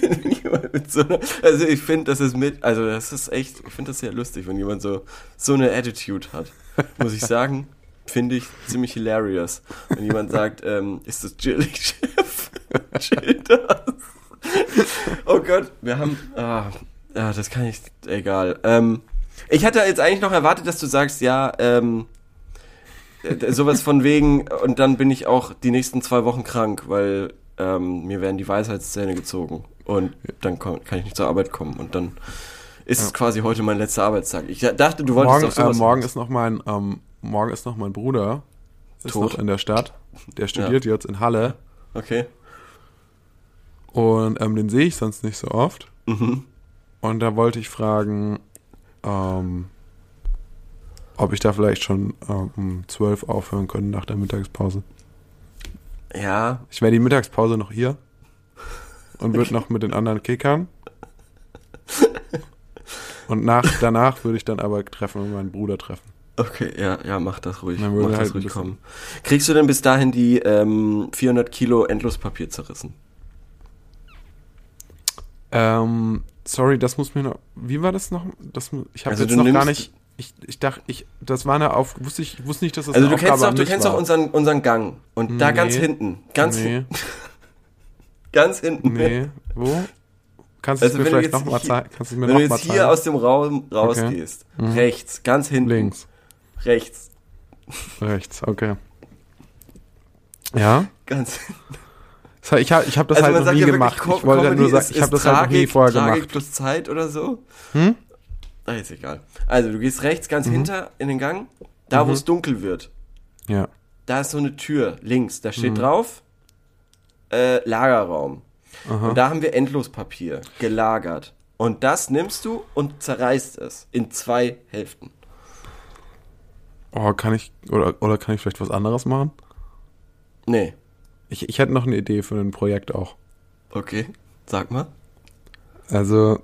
wenn jemand mit so einer, also ich finde, das ist mit, also das ist echt, ich finde das sehr lustig, wenn jemand so, so eine Attitude hat. Muss ich sagen, finde ich ziemlich hilarious. Wenn jemand sagt, ähm, ist das chillig, Chef? Chill das. Oh Gott, wir haben, ah, ja, das kann ich, egal. Ähm, ich hatte jetzt eigentlich noch erwartet, dass du sagst, ja, ähm, äh, sowas von wegen, und dann bin ich auch die nächsten zwei Wochen krank, weil ähm, mir werden die Weisheitszähne gezogen und dann komm, kann ich nicht zur Arbeit kommen und dann ist es quasi heute mein letzter Arbeitstag. Ich dachte, du wolltest Morgen, doch sowas äh, morgen ist noch mein, ähm, morgen ist noch mein Bruder. Ist Tot? noch in der Stadt. Der studiert jetzt in Halle. Okay. Und ähm, den sehe ich sonst nicht so oft. Mhm. Und da wollte ich fragen, ähm, ob ich da vielleicht schon ähm, um 12 aufhören könnte nach der Mittagspause. Ja, Ich wäre die Mittagspause noch hier und würde noch mit den anderen kickern. Und nach, danach würde ich dann aber treffen und meinen Bruder treffen. okay, ja, ja, mach das ruhig. Dann Mach halt das ein ruhig kommen. Kriegst du denn bis dahin die ähm, 400 Kilo Endlospapier zerrissen? Ähm, sorry, das muss mir noch. Wie war das noch? Das, ich habe Also jetzt du noch gar nicht. Ich, ich dachte, ich, das war eine Auf. Wusste ich, wusste nicht, dass das Also eine du kennst Aufgabe doch, an du kennst war. doch unseren, unseren Gang. Und da Nee. ganz hinten. Ganz, Nee, ganz hinten. nee. Wo? Kannst du Also es mir du vielleicht nochmal zeigen? Kannst du mir Wenn du noch jetzt hier zeigen? aus dem Raum rausgehst, rechts, ganz hinten. Links, Rechts, rechts, okay. Ja? ganz hat- Ich habe ich hab das also halt noch nie ja gemacht. wirklich, Ich wollte Comedy nur sagen, ist- ich habe das halt noch nie Tragik- vorher Tragik gemacht. plus Zeit oder so. Hm? Ah, ist egal. Also du gehst rechts Mhm. ganz hinter in den Gang, da wo es dunkel wird. Ja. Da ist so eine Tür links, da steht drauf äh, Lagerraum. Mhm. Aha. Und da haben wir Endlospapier gelagert. Und das nimmst du und zerreißt es in zwei Hälften. Oh, kann ich, oder, oder kann ich vielleicht was anderes machen? Nee. Ich, ich hätte noch eine Idee für ein Projekt auch. Okay. Sag mal. Also,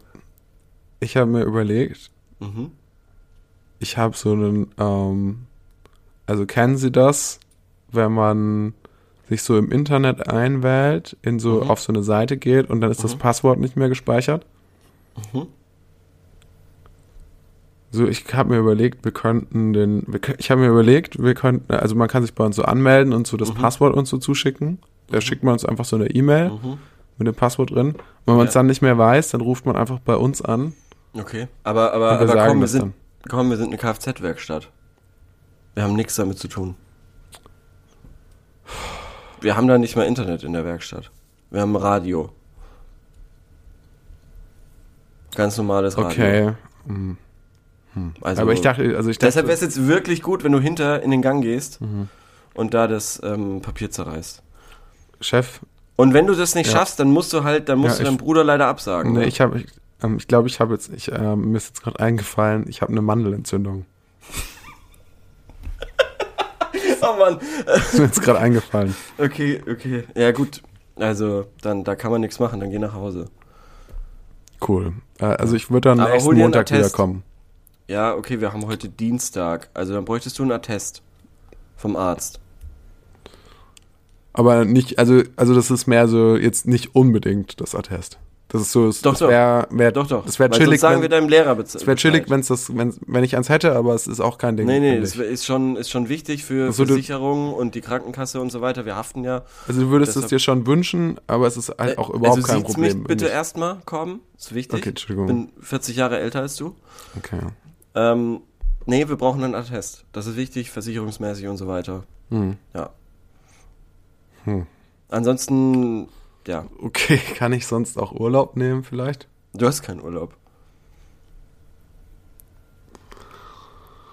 ich habe mir überlegt, Mhm. ich habe so einen, ähm, also kennen Sie das, wenn man sich so im Internet einwählt, in so Mhm. auf so eine Seite geht und dann ist das Mhm. Passwort nicht mehr gespeichert? Mhm. So, ich habe mir überlegt, wir könnten den, wir, ich habe mir überlegt, wir könnten, also man kann sich bei uns so anmelden und so das Mhm. Passwort uns so zuschicken. Da schickt man uns einfach so eine E-Mail Mhm. mit dem Passwort drin. Und wenn man es dann nicht mehr weiß, dann ruft man einfach bei uns an Okay. Aber, aber, aber sagen komm, wir sind, dann. komm, wir sind eine Kfz-Werkstatt. Wir haben nichts damit zu tun. Wir haben da nicht mal Internet in der Werkstatt. Wir haben Radio. Ganz normales Radio. Okay. Hm. Also, Aber ich dachte, also ich dachte, deshalb wäre es jetzt wirklich gut, wenn du hinter in den Gang gehst Mhm. und da das ähm, Papier zerreißt. Chef, Und wenn du das nicht Ja. schaffst, dann musst du halt, dann musst Ja, du deinem Bruder leider absagen. nee, ne? ich habe, ich, ähm, ich glaube, ich habe jetzt, ich, ähm, mir ist jetzt gerade eingefallen, ich habe eine Mandelentzündung. oh Mann. ist mir jetzt gerade eingefallen. Okay, okay. Ja gut. Also, dann, da kann man nichts machen, dann geh nach Hause. Cool. Äh, also ich würde dann Aber nächsten Montag wiederkommen. Ja, okay, wir haben heute Dienstag. Also dann bräuchtest du einen Attest vom Arzt. Aber nicht, also, also das ist mehr so jetzt nicht unbedingt das Attest. Das ist so, Doch, das doch. wäre, wär, Doch, doch. das wäre Weil chillig, sagen wenn, wir deinem Lehrer bez das wäre chillig, wenn's das, wenn, wenn ich eins hätte, aber es ist auch kein Ding. Nee, nee, das wär- ist schon, ist schon wichtig für Also Versicherungen und die Krankenkasse und so weiter. Wir haften ja. Also du würdest es dir schon wünschen, aber es ist halt auch überhaupt also kein Problem. mich bitte erstmal kommen. Ist wichtig. Okay, Entschuldigung. Ich bin 40 Jahre älter als du. Okay. Ähm, nee, wir brauchen einen Attest. Das ist wichtig, versicherungsmäßig und so weiter. Hm. Ja. Hm. Ansonsten, ja, Okay, kann ich sonst auch Urlaub nehmen vielleicht? du hast keinen Urlaub.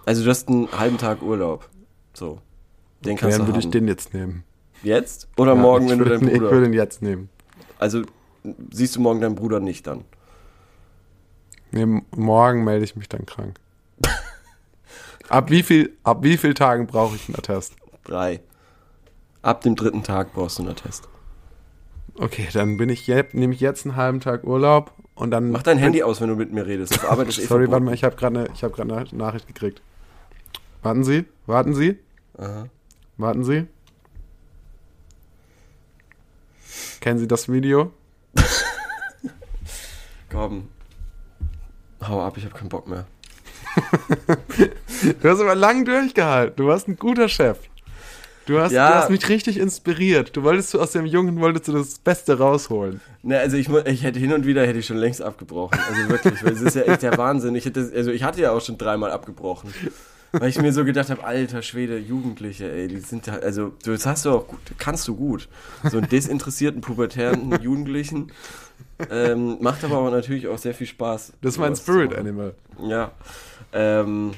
Also du hast einen halben Tag Urlaub. So. Den kannst Dann du würde ich haben. den jetzt nehmen. Jetzt? Oder Ja, morgen, ich wenn du deinen den- Ich Bruder... würde den jetzt nehmen. Also siehst du morgen deinen Bruder nicht dann? Nee, morgen melde ich mich dann krank. Ab wie viel, ab wie viel Tagen brauche ich einen Attest? Drei. Ab dem dritten Tag brauchst du einen Attest. Okay, dann bin ich jetzt, nehme ich jetzt einen halben Tag Urlaub und dann. Mach dein Handy aus, wenn du mit mir redest. Auf Arbeit ist eh Sorry, warte mal, ich habe gerade eine, ich gerade eine Nachricht gekriegt. Warten Sie, warten Sie, Aha. warten Sie. Kennen Sie das Video? Komm. Hau ab, ich habe keinen Bock mehr. Du hast aber lang durchgehalten. Du warst ein guter Chef. Du hast, Ja. du hast mich richtig inspiriert. Du wolltest du aus dem Jungen wolltest du das Beste rausholen. Ne, also ich, ich hätte hin und wieder hätte ich schon längst abgebrochen. Also wirklich, weil es ist ja echt der Wahnsinn. Ich hätte, also ich hatte ja auch schon dreimal abgebrochen. Weil ich mir so gedacht habe, alter Schwede, Jugendliche, ey, die sind da, also das hast du auch gut, kannst du gut. So einen desinteressierten, pubertären Jugendlichen. Ähm, macht aber auch natürlich auch sehr viel Spaß. Das ist mein Spirit. Animal. Ja. Ähm,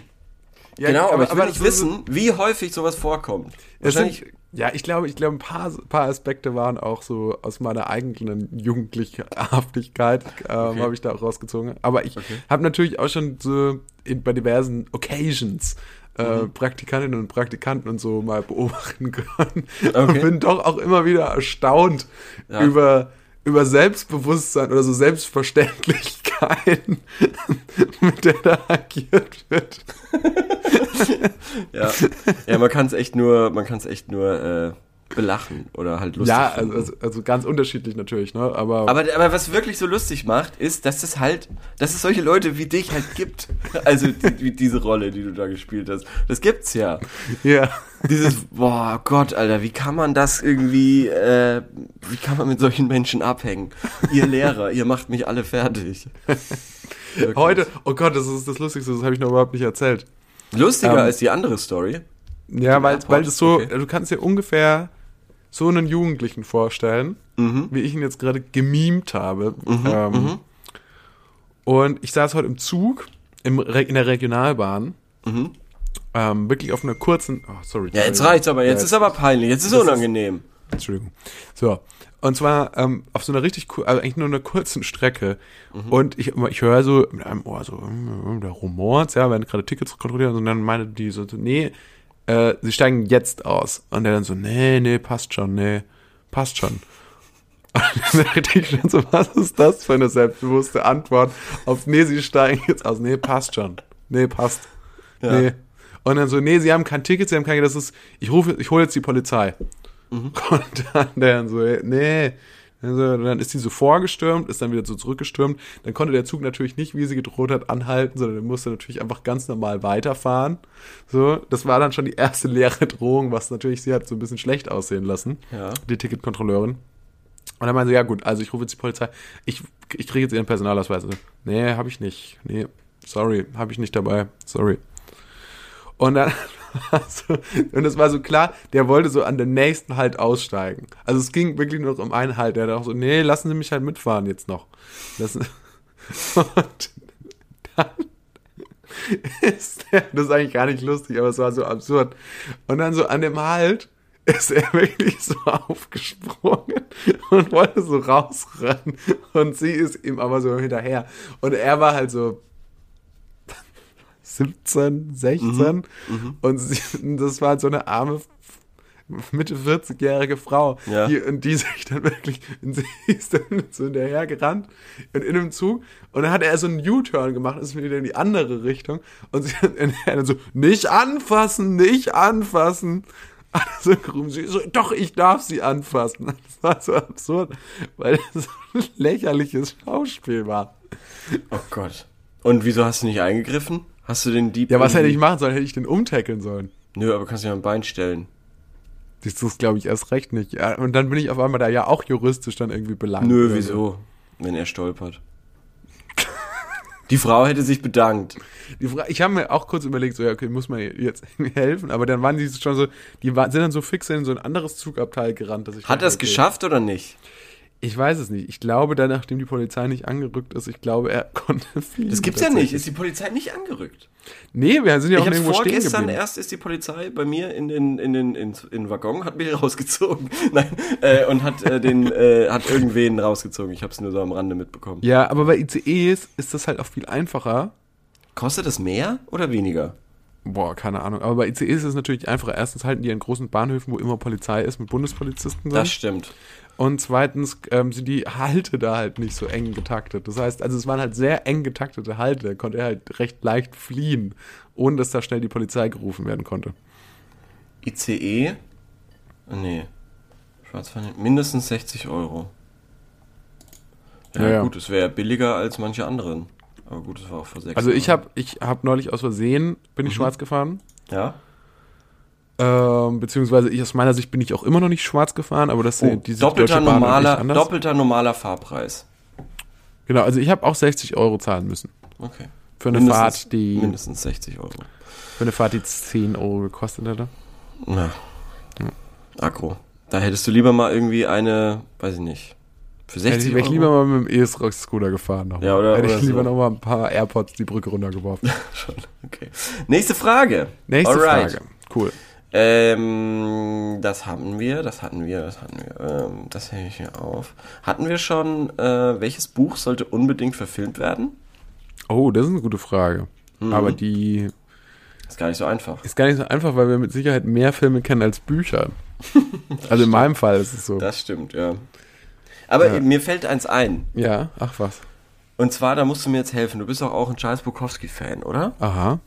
Ja, genau, aber, ich will nicht so- wissen, wie häufig sowas vorkommt. Wahrscheinlich, sind, ja, ich glaube, ich glaube, ein paar, paar Aspekte waren auch so aus meiner eigenen Jugendlichhaftigkeit, ähm, Okay. habe ich da auch rausgezogen. Aber ich Okay. habe natürlich auch schon so in, bei diversen Occasions äh, Mhm. Praktikantinnen und Praktikanten und so mal beobachten können. Und Okay. bin doch auch immer wieder erstaunt Ja. über, über Selbstbewusstsein oder so Selbstverständlichkeiten, mit der da agiert wird. ja. ja, man kann es echt nur, man kann es echt nur äh, belachen oder halt lustig Ja, finden. also, also ganz unterschiedlich natürlich, ne? Aber, Aber, aber was wirklich so lustig macht, ist, dass es halt, dass es solche Leute wie dich halt gibt. Also die, wie diese Rolle, die du da gespielt hast. Das gibt's ja. ja. Dieses, boah Gott, Alter, wie kann man das irgendwie, äh, wie kann man mit solchen Menschen abhängen? Ihr Lehrer, ihr macht mich alle fertig. Wirklich. Heute, oh Gott, das ist das Lustigste, das habe ich noch überhaupt nicht erzählt. Lustiger Ähm, als die andere Story. Ja, weil, Airport, weil das so, okay. du kannst dir ungefähr so einen Jugendlichen vorstellen, Mhm. wie ich ihn jetzt gerade gemimt habe. ähm, Und ich saß heute im Zug, im, in der Regionalbahn, Mhm. Ähm, wirklich auf einer kurzen, oh, sorry. Ja, jetzt reicht's aber, jetzt Ja, ist aber peinlich, jetzt ist Das ist- unangenehm. Entschuldigung. So. Und zwar ähm, auf so einer richtig cool, also eigentlich nur einer kurzen Strecke. Mhm. Und ich, ich höre so mit einem Ohr so, hm, der Rumort, ja, werden gerade Tickets kontrolliert und dann meinte die so, so, nee, äh, sie steigen jetzt aus. Und der dann so, nee, nee, passt schon, nee, passt schon. Und dann dachte ich schon so, was ist das für eine selbstbewusste Antwort auf, nee, sie steigen jetzt aus, nee, passt schon, nee, passt, Ja. nee. Und dann so, nee, sie haben kein Ticket, sie haben kein, das ist, ich rufe, ich hole jetzt die Polizei. Mhm. Und dann der so, nee. Also, dann ist die so vorgestürmt, ist dann wieder so zurückgestürmt. Dann konnte der Zug natürlich nicht, wie sie gedroht hat, anhalten, sondern er musste natürlich einfach ganz normal weiterfahren. So, das war dann schon die erste leere Drohung, was natürlich sie hat so ein bisschen schlecht aussehen lassen, Ja. die Ticketkontrolleurin. Und dann meinte sie, ja gut, also ich rufe jetzt die Polizei. Ich, ich kriege jetzt ihren Personalausweis. Nee, habe ich nicht. Nee, sorry, habe ich nicht dabei. Sorry. Und dann so, und es war so klar, der wollte so an der nächsten Halt aussteigen. Also es ging wirklich nur um einen Halt. Der auch so, nee, lassen Sie mich halt mitfahren jetzt noch. Das, und dann ist der, das ist eigentlich gar nicht lustig, aber es war so absurd. Und dann so an dem Halt ist er wirklich so aufgesprungen und wollte so rausrennen. Und sie ist ihm aber so hinterher. Und er war halt so 17, 16. Und sie, das war halt so eine arme Mitte 40-jährige Frau, Ja. die, und die sich dann wirklich, und sie ist dann so hinterher gerannt und in einem Zug und dann hat er so einen U-Turn gemacht, ist wieder in die andere Richtung und sie und er dann so, nicht anfassen, nicht anfassen. Also gerufen, sie so, doch, ich darf sie anfassen. Das war so absurd, weil das so ein lächerliches Schauspiel war. Oh Gott. Und wieso hast du nicht eingegriffen? Hast du den Dieb Ja, was hätte ich machen sollen? Hätte ich den umtackeln sollen? Nö, aber kannst du ja ein Bein stellen. Das ist, glaube ich, erst recht nicht. Und dann bin ich auf einmal da ja auch juristisch dann irgendwie belangt. Nö, oder wieso? Wenn er stolpert. Die Frau hätte sich bedankt. Die Fra ich habe mir auch kurz überlegt, so, ja, okay, muss man jetzt irgendwie helfen, aber dann waren die schon so, die sind dann so fix in so ein anderes Zugabteil gerannt, dass ich Hat er es geschafft oder nicht? Ich weiß es nicht. Ich glaube, dann, nachdem die Polizei nicht angerückt ist, ich glaube, er konnte fliehen. Das gibt's ja nicht. Ist die Polizei nicht angerückt? Nee, wir sind ja auch ich irgendwo stehen vorgestern erst ist die Polizei bei mir in den in den in, in Waggon hat mich rausgezogen. Nein, äh, und hat äh, den äh, hat irgendwen rausgezogen. Ich habe es nur so am Rande mitbekommen. Ja, aber bei ICEs ist das halt auch viel einfacher. Kostet es mehr oder weniger? Boah, keine Ahnung. Aber bei ICEs ist es natürlich einfacher. Erstens halten die an großen Bahnhöfen, wo immer Polizei ist, mit Bundespolizisten Das sind. stimmt. Und zweitens ähm, sind die Halte da halt nicht so eng getaktet. Das heißt, also es waren halt sehr eng getaktete Halte. Da konnte er halt recht leicht fliehen, ohne dass da schnell die Polizei gerufen werden konnte. ICE? Nee. Schwarzfahren, mindestens 60 Euro. Ja, Ja, gut, es wäre billiger als manche anderen. Aber gut, es war auch vor 6 Also ich habe ich hab neulich aus Versehen, bin ich schwarz gefahren. Ja? Ähm, beziehungsweise ich aus meiner Sicht bin ich auch immer noch nicht schwarz gefahren, aber das Oh, die sieht doppelter, Bahn ich normaler, doppelter normaler Fahrpreis. Genau, also ich habe auch 60 Euro zahlen müssen. Okay. Für eine Mindestens- Fahrt, die Mindestens 60 Euro. für eine Fahrt, die 10 Euro gekostet hätte. Ja. Akku. Da hättest du lieber mal irgendwie eine, weiß ich nicht, für Hätte 60 ich, wäre ich Euro. lieber mal mit dem ES-Rock-Scooter gefahren. Noch Ja, oder- Hätte ich oder lieber so. noch mal ein paar AirPods die Brücke runtergeworfen. Schon. Okay. Nächste Frage. Nächste Alright. Frage. Cool. Ähm, das hatten wir, das hatten wir, das hatten wir. Ähm, das hänge ich hier auf. Hatten wir schon, äh, welches Buch sollte unbedingt verfilmt werden? Oh, das ist eine gute Frage. Mhm. Aber die Ist gar nicht so einfach. ist gar nicht so einfach, weil wir mit Sicherheit mehr Filme kennen als Bücher. also in meinem Fall ist es so. Das stimmt, ja. Aber Ja. mir fällt eins ein. Ja, ach was. Und zwar, da musst du mir jetzt helfen. Du bist doch auch ein Charles Bukowski-Fan, oder? Aha.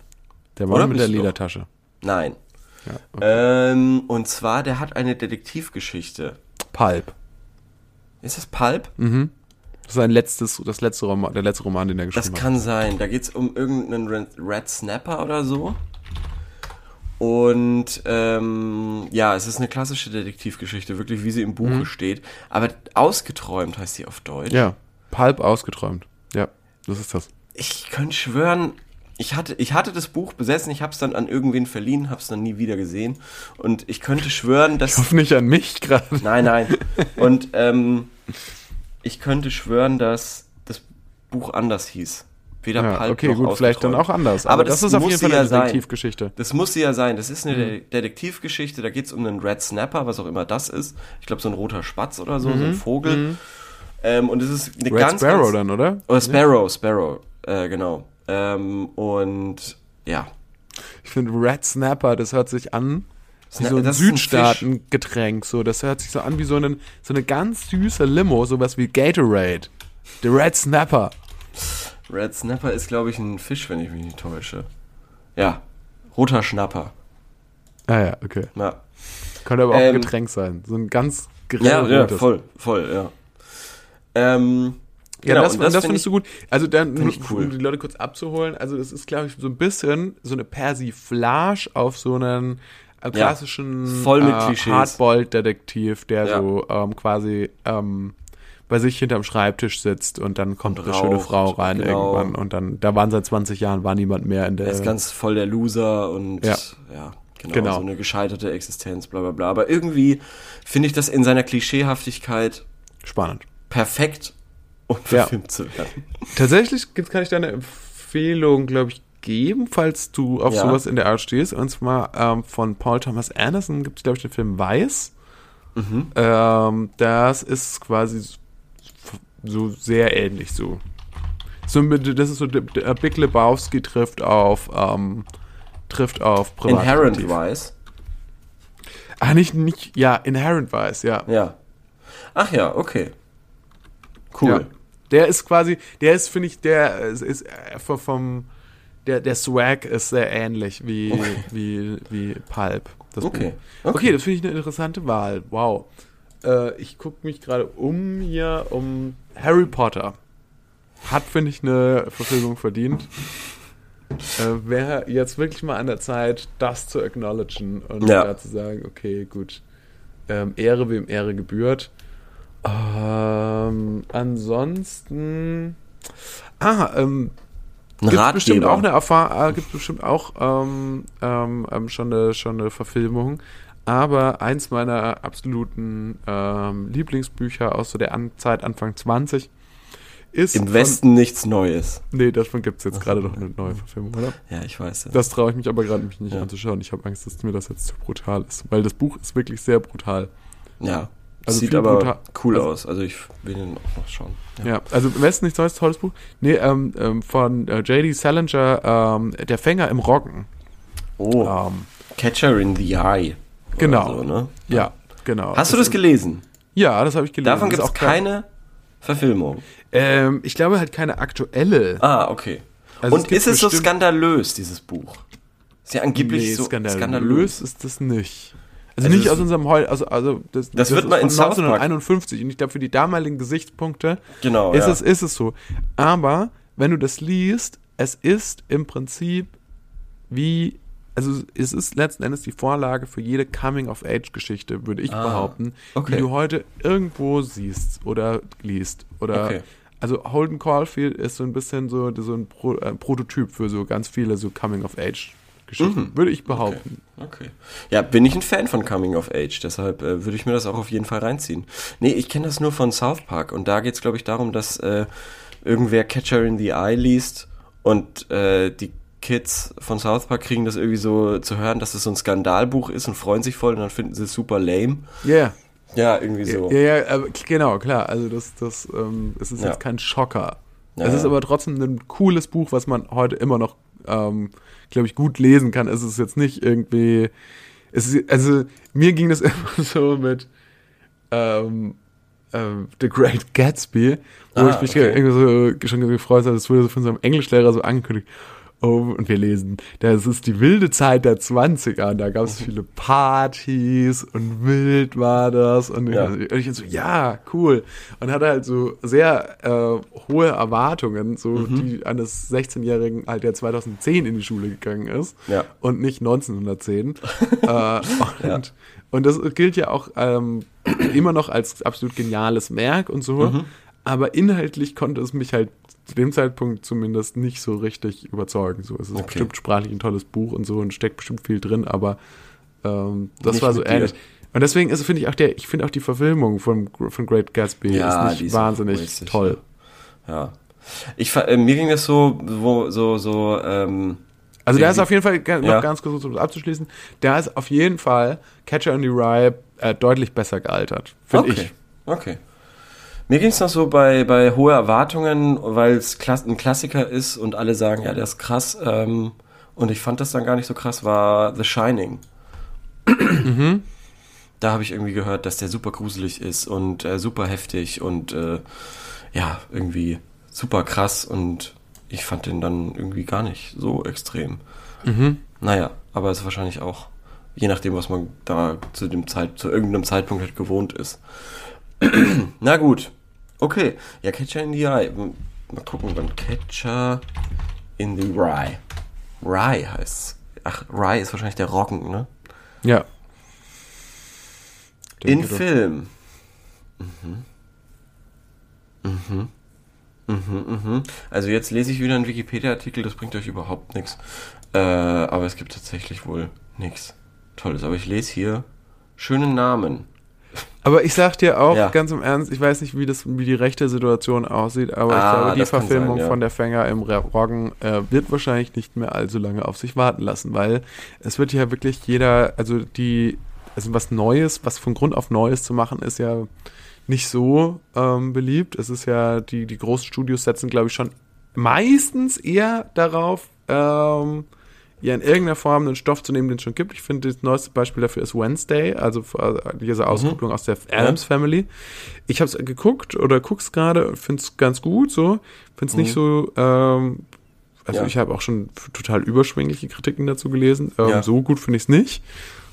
Der Mann Oder mit der? Ledertasche. Nein. Ja, okay. Ähm, und zwar, der hat eine Detektivgeschichte. Pulp. Ist das Pulp? Mhm. Das ist ein letztes, das letzte Roman, der letzte Roman, den er Das geschrieben hat. kann sein. Da geht es um irgendeinen Red, Snapper oder so. Und ähm, ja, es ist eine klassische Detektivgeschichte, wirklich wie sie im Buche steht. Aber ausgeträumt heißt sie auf Deutsch. Ja, Pulp ausgeträumt. Ja, das ist das. Ich könnte schwören, ich hatte, ich hatte das Buch besessen, ich habe es dann an irgendwen verliehen, habe es dann nie wieder gesehen. Und ich könnte schwören, dass... Ich hoffe nicht an mich gerade. Nein, nein. Und ähm, ich könnte schwören, dass das Buch anders hieß. Weder Ja, Pulp okay, noch gut, vielleicht dann auch anders. Aber Aber, das das, ist auf jeden Fall ja eine. Detektivgeschichte. Das muss sie ja sein. Das ist eine Mhm. De- Detektivgeschichte. Da geht es um einen Red Snapper, was auch immer das ist. Ich glaube, so ein roter Spatz oder so, so ein Vogel. Ähm, und es ist eine Mhm. Red ganz, Sparrow ganz, dann, oder? Oder Sparrow, Sparrow, äh, genau. Ähm, und ja, Ich finde Red Snapper, das hört sich an wie so ein Südstaaten-Getränk. So, das hört sich so an wie so, einen, so eine ganz süße Limo, sowas wie Gatorade. Der Red Snapper. Red Snapper ist, glaube ich, ein Fisch, wenn ich mich nicht täusche. Ja, roter Schnapper. Ah ja, okay. Ja, Könnte aber auch Ähm, ein Getränk sein. So ein ganz ja, ja voll, voll, ja. Ähm, Ja, genau, das, und das, find findest du gut. Also dann, ich cool. um die Leute kurz abzuholen, also das ist, glaube ich, so ein bisschen so eine Persiflage auf so einen äh, klassischen voll mit äh, Klischees. Hardboiled-Detektiv, der Ja. so ähm, quasi ähm, bei sich hinterm Schreibtisch sitzt und dann kommt Und eine schöne Frau rein genau. irgendwann und dann, da waren seit 20 Jahren, war niemand mehr in der... Er ist ganz voll der Loser und Ja. ja, genau, Genau. so eine gescheiterte Existenz, bla bla bla. Aber irgendwie finde ich das in seiner Klischeehaftigkeit spannend. perfekt, um Ja. verfilmt zu werden. Tatsächlich kann ich da eine Empfehlung, glaube ich, geben, falls du auf Ja. sowas in der Art stehst. Und zwar ähm, von Paul Thomas Anderson gibt es, glaube ich, den Film Weiß. Mhm. Ähm, das ist quasi so- sehr ähnlich so. so das ist so, der- Big Lebowski trifft auf, ähm, trifft auf Inherent Privatdetektiv. Wise. Ah, nicht, nicht, ja, Inherent Weiß, ja. Ja. Ach ja, okay. Cool. Ja. Der ist quasi, der ist, finde ich, der ist, ist äh, vom- der, der Swag ist sehr ähnlich wie, Okay. wie, wie Pulp. Okay. Buch. Okay, das finde ich eine interessante Wahl. Wow. Äh, ich gucke mich gerade um hier um Harry Potter. Hat, finde ich, eine Verfilmung verdient. Äh, Wäre jetzt wirklich mal an der Zeit, das zu acknowledgen und Ja. da zu sagen, okay, gut. Ähm, Ehre, wem Ehre gebührt. Ähm, ansonsten. Ah, ähm, Ein gibt bestimmt Ratgeber. auch eine Erfahrung, äh, gibt bestimmt auch ähm, ähm, schon, eine, schon eine Verfilmung. Aber eins meiner absoluten ähm, Lieblingsbücher aus so der An Zeit Anfang 20 ist. Im Westen nichts Neues. Von, nee, davon gibt es jetzt gerade noch eine neue Verfilmung, oder? Ja, ich weiß das. Das traue ich mich aber gerade nicht Ja. anzuschauen. Ich habe Angst, dass mir das jetzt zu brutal ist. Weil das Buch ist wirklich sehr brutal. ja. Also Sieht aber brutal- cool also- aus. Also ich will den auch noch schauen. Ja, also im Westen nichts Neues, tolles Buch. Nee, ähm, ähm, von äh, J.D. Salinger, ähm, Der Fänger im Roggen. Oh, Ähm, Catcher in the Eye. Genau. So, ne? ja, genau. Hast du das gelesen? Ja, das habe ich gelesen. Davon gibt es keine Verfilmung. Ähm, ich glaube halt keine aktuelle. Ah, okay. Also es Und gibt ist es so skandalös, dieses Buch? Ist ja angeblich nee, so skandalös, skandalös. ist das nicht. Also, Also nicht es- aus unserem Heu, also, also das, Das wird ist mal in von South Park- 1951 und ich glaube für die damaligen Gesichtspunkte Genau, ist ja. es ist es so. Aber wenn du das liest, es ist im Prinzip wie also es ist letzten Endes die Vorlage für jede Coming-of-Age-Geschichte, würde ich Ah, behaupten, okay. die du heute irgendwo siehst oder liest. Oder Okay. also Holden Caulfield ist so ein bisschen so, so ein Pro, äh, Prototyp für so ganz viele so Coming-of-Age-Geschichten, Mhm. würde ich behaupten. Okay. Ja, bin ich ein Fan von Coming of Age, deshalb äh, würde ich mir das auch auf jeden Fall reinziehen. Nee, ich kenne das nur von South Park und da geht es, glaube ich, darum, dass äh, irgendwer Catcher in the Eye liest und äh, die Kids von South Park kriegen das irgendwie so zu hören, dass es so ein Skandalbuch ist und freuen sich voll und dann finden sie es super lame. Ja, Ja, irgendwie so. ja, ja, aber genau, klar. Also das, das, ähm, es ist Ja. jetzt kein Schocker. Ja, es ist ja. aber trotzdem ein cooles Buch, was man heute immer noch, ähm, glaube ich, gut lesen kann. Es ist jetzt nicht irgendwie, es ist, also mir ging das immer so mit ähm, ähm, The Great Gatsby, wo Ah, ich mich okay. irgendwie so schon gefreut habe, das wurde so von so einem Englischlehrer so angekündigt. Oh, und wir lesen, das ist die wilde Zeit der 20er und da gab Mhm. es viele Partys und wild war das und, Ja. und ich so, ja, cool. Und hatte halt so sehr äh, hohe Erwartungen, so Mhm. die eines 16-Jährigen halt, der 2010 in die Schule gegangen ist Ja. und nicht 1910. äh, und, und das gilt ja auch ähm, immer noch als absolut geniales Werk und so. Mhm. Aber inhaltlich konnte es mich halt zu dem Zeitpunkt zumindest nicht so richtig überzeugen. So, es ist Okay. bestimmt sprachlich ein tolles Buch und so und steckt bestimmt viel drin, aber ähm, das Nicht war so mit dir. ähnlich. Und deswegen ist, finde ich auch der, ich finde auch die Verfilmung von, von Great Gatsby Ja, ist nicht wahnsinnig wasted, toll. Ja. Ich, fa- äh, mir ging das so, wo, so, so, ähm, Also da ist auf jeden Fall noch Ja. ganz kurz, um abzuschließen, da ist auf jeden Fall Catcher in the Rye äh, deutlich besser gealtert, finde okay. ich. Okay. Mir ging es noch so bei, bei hohe Erwartungen, weil es Klass ein Klassiker ist und alle sagen, ja, der ist krass. Ähm, und ich fand das dann gar nicht so krass, war The Shining. Da habe ich irgendwie gehört, dass der super gruselig ist und äh, super heftig und äh, ja, irgendwie super krass und ich fand den dann irgendwie gar nicht so extrem. Naja, aber es ist wahrscheinlich auch, je nachdem, was man da zu dem Zeit, zu irgendeinem Zeitpunkt halt gewohnt ist. Na gut. Okay. Ja, Catcher in the Eye. Mal gucken, wann Catcher in the Rye. Rye heißt's. Ach, Rye ist wahrscheinlich der Roggen, ne? Ja. In Denke doch. Film. Mhm. Mhm. Mhm, mhm. Also jetzt lese ich wieder einen Wikipedia-Artikel, das bringt euch überhaupt nichts. Äh, aber es gibt tatsächlich wohl nichts Tolles. Aber ich lese hier schöne Namen. Aber ich sag dir auch Ja. ganz im Ernst, ich weiß nicht, wie das, wie die rechte Situation aussieht, aber Ah, ich glaube, die Verfilmung sein, ja. von der Fänger im Roggen äh, wird wahrscheinlich nicht mehr allzu lange auf sich warten lassen, weil es wird ja wirklich jeder, also die, also was Neues, was von Grund auf Neues zu machen, ist ja nicht so ähm, beliebt. Es ist ja, die, die großen Studios setzen, glaube ich, schon meistens eher darauf, ähm, ja in irgendeiner Form einen Stoff zu nehmen, den es schon gibt. Ich finde, das neueste Beispiel dafür ist Wednesday, also äh, diese Auskopplung aus der Adams Family. Ich habe es geguckt oder guck's gerade, finde es ganz gut, so. Finde es nicht so, ähm, also Ja. ich habe auch schon total überschwängliche Kritiken dazu gelesen. Ähm, Ja. So gut finde ich es nicht.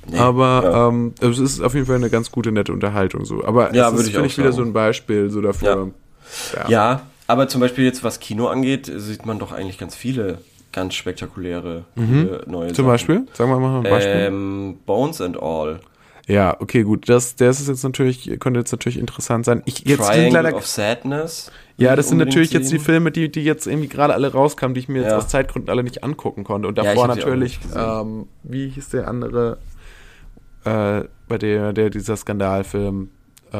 Nee, aber ja. ähm, es ist auf jeden Fall eine ganz gute, nette Unterhaltung so. Aber Ja, es ist, ich finde ich, wieder so ein Beispiel so dafür. Ja. Ja, aber zum Beispiel jetzt, was Kino angeht, sieht man doch eigentlich ganz viele ganz spektakuläre gute neue Zum Sachen. Beispiel? Sagen wir mal ein Beispiel. Ähm, Bones and All. Ja, okay, gut. Das, das ist jetzt natürlich, könnte jetzt natürlich interessant sein. Ich jetzt Triangle leider, of Sadness. ja, das sind natürlich jetzt die sehen. Filme, die, die jetzt irgendwie gerade alle rauskamen, die ich mir jetzt Ja. aus Zeitgründen alle nicht angucken konnte. Und Ja, davor auch natürlich, ähm, wie hieß der andere, äh, bei der, der dieser Skandalfilm, äh,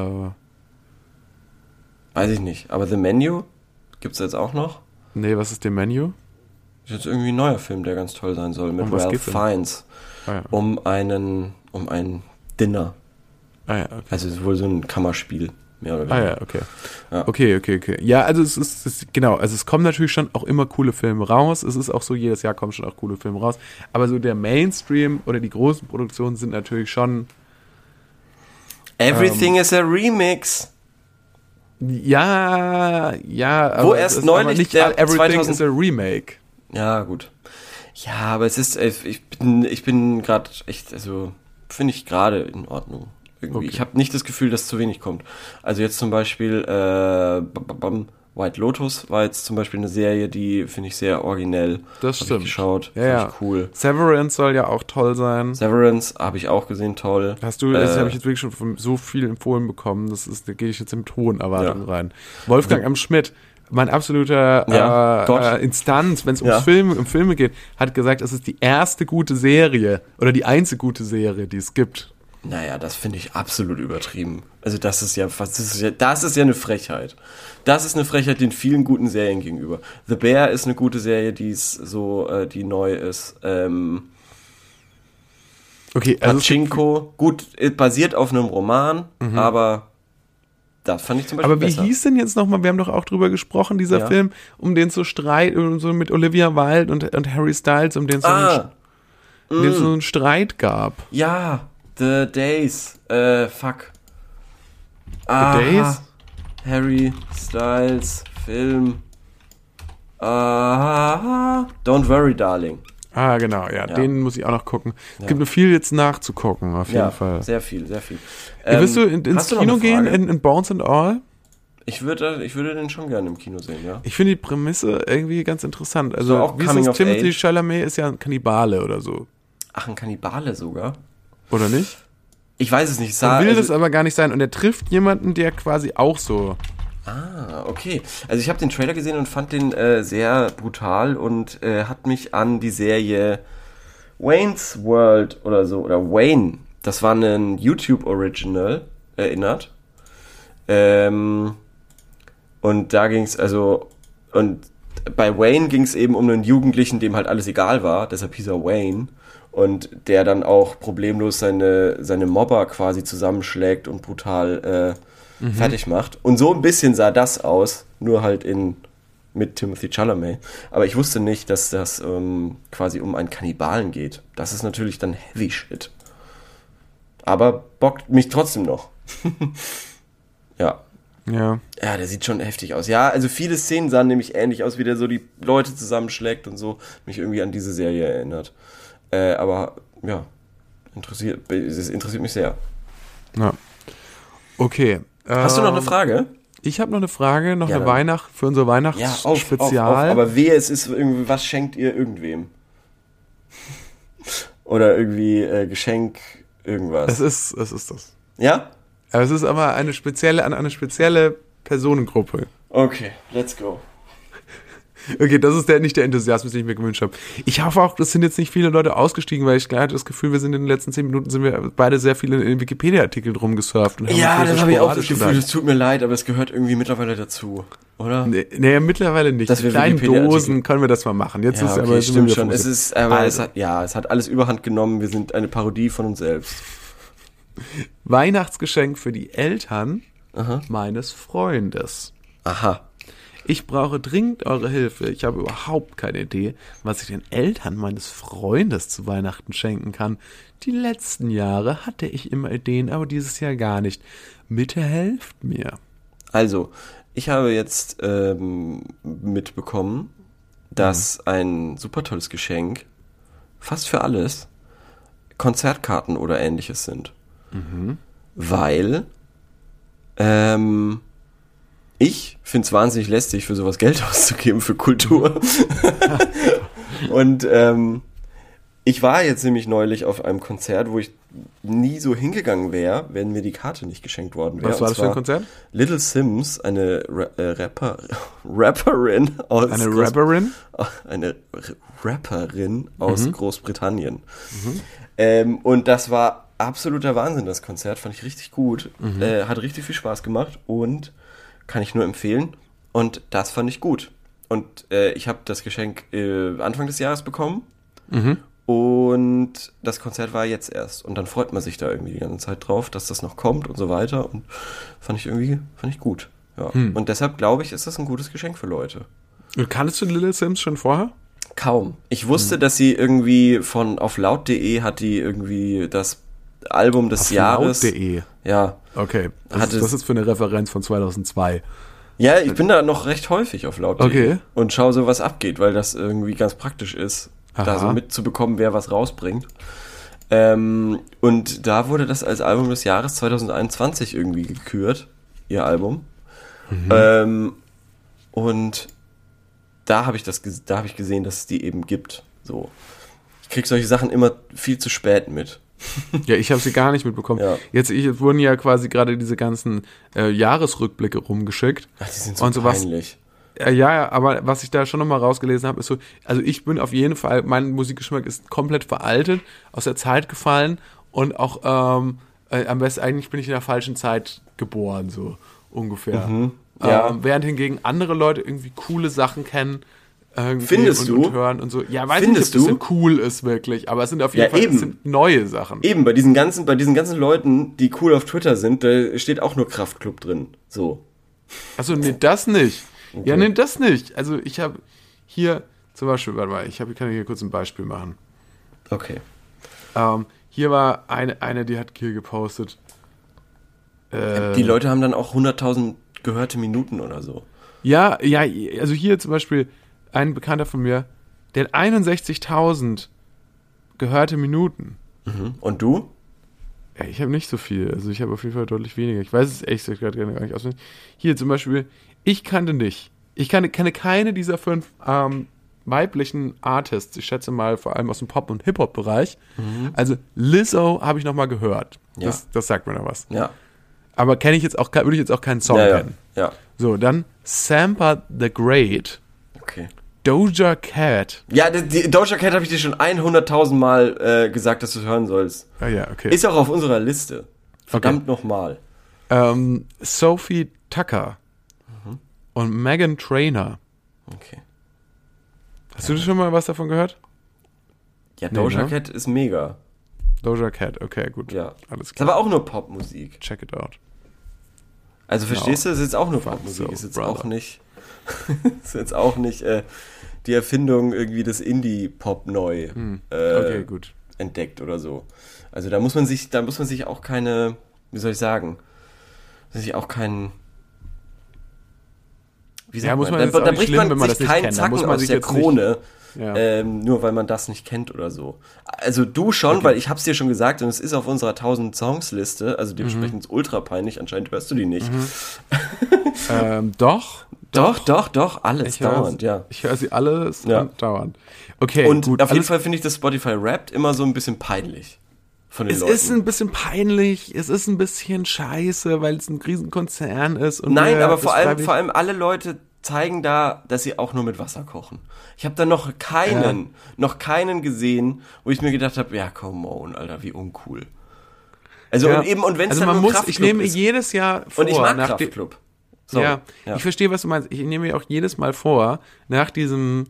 Weiß ich nicht. Aber The Menu gibt's jetzt auch noch. nee, was ist der Menü? Ist jetzt irgendwie ein neuer Film, der ganz toll sein soll. Mit Um Ralph? Fiennes. Ah, ja. Um einen, um ein Dinner. Ah, ja, okay. Also es ist wohl so ein Kammerspiel mehr oder Ah weniger. ja, okay. Ja. Okay, okay, okay. Ja, also es ist, es ist genau, also es kommen natürlich schon auch immer coole Filme raus. Es ist auch so, jedes Jahr kommen schon auch coole Filme raus. Aber so der Mainstream oder die großen Produktionen sind natürlich schon, Everything is a Remix. ja, ja, Wo erst neulich der all- Everything 2000 is a Remake. Ja, gut. Ja, aber es ist, äh, ich bin, ich bin gerade echt, also finde ich gerade in Ordnung. Okay. Ich habe nicht das Gefühl, dass zu wenig kommt. Also jetzt zum Beispiel äh, White Lotus war jetzt zum Beispiel eine Serie, die finde ich sehr originell. Das Hab stimmt. Ich geschaut, Ja, ja. ich cool. Severance soll ja auch toll sein. Severance habe ich auch gesehen, toll. Hast du, das Äh, habe ich jetzt wirklich schon von so viel empfohlen bekommen, das ist, da gehe ich jetzt mit hohen Erwartungen Ja. rein. Wolfgang M. Schmidt, mein absoluter Ja, äh, äh, Instanz, wenn es Ja. ums Film, um Filme geht, hat gesagt, es ist die erste gute Serie oder die einzige gute Serie, die es gibt. Naja, das finde ich absolut übertrieben. Also das ist ja fast, das ist ja, das ist ja eine Frechheit. Das ist eine Frechheit den vielen guten Serien gegenüber. The Bear ist eine gute Serie, die ist so, äh, die neu ist. Ähm, Okay, also es Pachinko, gut, äh, basiert auf einem Roman, aber das fand ich zum Beispiel aber wie besser. hieß denn jetzt nochmal, wir haben doch auch drüber gesprochen, dieser Ja. Film, um den zu Streit, um so mit Olivia Wilde und, und Harry Styles, um den es so, einen- Ah, den es so einen Streit gab. ja, The Days, äh, fuck. Ah, Days? Harry Styles, Film. Ah, Don't Worry, Darling. Ah, genau, ja, Ja. den muss ich auch noch gucken. Es gibt noch viel jetzt nachzugucken, auf jeden Ja, Fall. sehr viel, sehr viel. Ja, willst du Ähm, in, ins du Kino gehen, in, in Bones and All? ich würde, ich würde den schon gerne im Kino sehen, ja. Ich finde die Prämisse irgendwie ganz interessant. Also, So auch wie ist Coming Timothy Age? Chalamet ist ja ein Kannibale oder so. Ach, ein Kannibale sogar. Oder nicht? Ich weiß es nicht. Er Sah, will also, das aber gar nicht sein. Und er trifft jemanden, der quasi auch so. Ah, okay. Also ich habe den Trailer gesehen und fand den äh, sehr brutal und äh, hat mich an die Serie Wayne's World oder so, oder Wayne, das war ein YouTube-Original, erinnert. Ähm, und da ging es, also, und bei Wayne ging es eben um einen Jugendlichen, dem halt alles egal war, deshalb hieß er Wayne. Und der dann auch problemlos seine, seine Mobber quasi zusammenschlägt und brutal äh, fertig macht. Und so ein bisschen sah das aus, nur halt in mit Timothy Chalamet. Aber ich wusste nicht, dass das ähm, quasi um einen Kannibalen geht. Das ist natürlich dann Heavy Shit. Aber bockt mich trotzdem noch. ja. Ja. Ja, der sieht schon heftig aus. Ja, also viele Szenen sahen nämlich ähnlich aus, wie der so die Leute zusammenschlägt und so. Mich irgendwie an diese Serie erinnert. Äh, aber ja, interessiert, es interessiert mich sehr. ja. Okay. Hast du noch eine ähm, Frage? Ich habe noch eine Frage, noch Ja, eine. Weihnacht für unser Ja, auf, Weihnachtsspezial. auf, auf, aber wehe, es ist irgendwie, was schenkt ihr irgendwem? Oder irgendwie äh, Geschenk, irgendwas. es ist, es ist das. ja? Aber es ist aber eine spezielle, an eine spezielle Personengruppe. Okay, let's go. Okay, das ist der, nicht der Enthusiasmus, den ich mir gewünscht habe. Ich hoffe auch, das sind jetzt nicht viele Leute ausgestiegen, weil ich gerade das Gefühl, wir sind in den letzten zehn Minuten sind wir beide sehr viel in, in Wikipedia-Artikeln rumgesurft. Und haben Ja, das so habe ich auch das Gefühl, es tut mir leid, aber es gehört irgendwie mittlerweile dazu, oder? Nee, nee, mittlerweile nicht. Dass wir kleinen Dosen können wir das mal machen. Jetzt Ja, ist okay, aber stimmt schon. Es ist, aber es Also. hat, ja, es hat alles überhand genommen. Wir sind eine Parodie von uns selbst. Weihnachtsgeschenk für die Eltern Aha. meines Freundes. Aha. Ich brauche dringend eure Hilfe. Ich habe überhaupt keine Idee, was ich den Eltern meines Freundes zu Weihnachten schenken kann. Die letzten Jahre hatte ich immer Ideen, aber dieses Jahr gar nicht. Bitte helft mir. Also, ich habe jetzt ähm, mitbekommen, dass Mhm. ein super tolles Geschenk, fast für alles, Konzertkarten oder ähnliches sind. Mhm. Weil ähm, ich finde es wahnsinnig lästig, für sowas Geld auszugeben, für Kultur. Und ähm, ich war jetzt nämlich neulich auf einem Konzert, wo ich nie so hingegangen wäre, wenn mir die Karte nicht geschenkt worden wäre. Was war das für ein Konzert? Little Sims, eine Ra äh, Rapper, Rapperin aus Eine Groß- Rapperin? eine Rapperin aus Mhm. Großbritannien. Ähm, und das war absoluter Wahnsinn, das Konzert. Fand ich richtig gut. Mhm. Äh, hat richtig viel Spaß gemacht und kann ich nur empfehlen. Und das fand ich gut. Und äh, ich habe das Geschenk äh, Anfang des Jahres bekommen. Mhm. Und das Konzert war jetzt erst. Und dann freut man sich da irgendwie die ganze Zeit drauf, dass das noch kommt und so weiter. Und fand ich irgendwie, fand ich gut. Ja. Und deshalb glaube ich, ist das ein gutes Geschenk für Leute. Und Kanntest du Little Sims schon vorher? Kaum. Ich wusste, dass sie irgendwie von auf laut.de hat die irgendwie das Album des Jahres. Laut.de. Ja. Okay. Das, Hat ist, das ist für eine Referenz von 2002. Ja, ich bin da noch recht häufig auf laut.de Okay. und schaue so, was abgeht, weil das irgendwie ganz praktisch ist, da Aha. so mitzubekommen, wer was rausbringt. Ähm, und da wurde das als Album des Jahres 2021 irgendwie gekürt, ihr Album. Mhm. Ähm, und da habe ich das, da habe ich gesehen, dass es die eben gibt. So, ich krieg solche Sachen immer viel zu spät mit. Ja, ich habe sie gar nicht mitbekommen. Ja. Jetzt ich, es wurden ja quasi gerade diese ganzen äh, Jahresrückblicke rumgeschickt. Ach, die sind so Und sowas- peinlich. Ja, ja, ja, aber was ich da schon nochmal rausgelesen habe, ist so, also ich bin auf jeden Fall, mein Musikgeschmack ist komplett veraltet, aus der Zeit gefallen und auch ähm, äh, am besten eigentlich bin ich in der falschen Zeit geboren, so ungefähr. Mhm. ja. Ähm, während hingegen andere Leute irgendwie coole Sachen kennen. Irgendwie Findest und, du? Und hören und so. Ja, weiß Findest nicht, ob das du? denn cool ist wirklich, aber es sind auf jeden Ja, Fall eben. sind neue Sachen. Eben, bei diesen ganzen, bei diesen ganzen Leuten, die cool auf Twitter sind, da steht auch nur Kraftclub drin. So. Also nee, das nicht. Ja, nee, das nicht. Also ich habe hier zum Beispiel, warte mal, ich hab, ich kann hier kurz ein Beispiel machen. Okay. Ähm, hier war eine, eine, die hat hier gepostet. Äh, Die Leute haben dann auch 100.000 gehörte Minuten oder so. ja, ja, also hier zum Beispiel ein Bekannter von mir, der hat 61.000 gehörte Minuten. Und du? Ja, ich habe nicht so viel. Also ich habe auf jeden Fall deutlich weniger. Ich weiß es echt gerade gar nicht auswendig. Hier zum Beispiel, ich kannte nicht. Ich kannte, kenne keine dieser fünf ähm, weiblichen Artists. Ich schätze mal vor allem aus dem Pop- und Hip-Hop-Bereich. Also Lizzo habe ich noch mal gehört. Ja. Das, das sagt mir noch was. Ja. Aber kenne ich jetzt auch, würde ich jetzt auch keinen Song Ja, ja. kennen. Ja. So, dann Sampa the Great, Okay. Doja Cat. Ja, die, die Doja Cat habe ich dir schon 100.000 Mal äh, gesagt, dass du es hören sollst. Ah ja, okay. Ist auch auf unserer Liste. Verdammt nochmal. ähm, Sophie Tucker und Megan Trainer. Okay. Hast du schon mal was davon gehört? Ja, Nee, Doja ne? Cat ist mega. Doja Cat, okay, gut. Ja. Alles Ist klar. aber auch nur Popmusik. Check it out. Also verstehst du, ist jetzt auch nur Popmusik. so, ist jetzt brother. auch nicht, ist jetzt auch nicht äh, die Erfindung irgendwie des Indie-Pop neu Hm. äh, Okay, gut. entdeckt oder so. Also da muss man sich, da muss man sich auch keine, wie soll ich sagen, sich auch keinen wie Ja, muss man da, auch da nicht bricht schlimm, man wenn man sich keinen. Da Zacken man aus der jetzt nicht- Krone, Ja. ähm, nur weil man das nicht kennt oder so. Also du schon, weil ich hab's dir schon gesagt und es ist auf unserer 1000 Songs Liste, also dementsprechend Mhm. ultra peinlich, anscheinend hörst du die nicht. ähm, doch. Doch, doch, doch, alles Ich höre dauernd, ja. Ich höre sie alles Ja. dauernd. Okay, Und gut. auf jeden Fall finde ich das Spotify Wrapped immer so ein bisschen peinlich. Es Leuten. ist ein bisschen peinlich, es ist ein bisschen scheiße, weil es ein Riesenkonzern ist. Und Nein, aber vor allem, vor allem alle Leute zeigen da, dass sie auch nur mit Wasser kochen. Ich habe da noch keinen, noch keinen gesehen, wo ich mir gedacht habe, ja, come on, Alter, wie uncool. Also Ja. und eben und wenn es also dann man muss, ich nehme ist. jedes Jahr vor, und ich mag nach Kraftclub. So, ja, ja. ich verstehe, was du meinst. Ich nehme mir auch jedes Mal vor, nach diesem,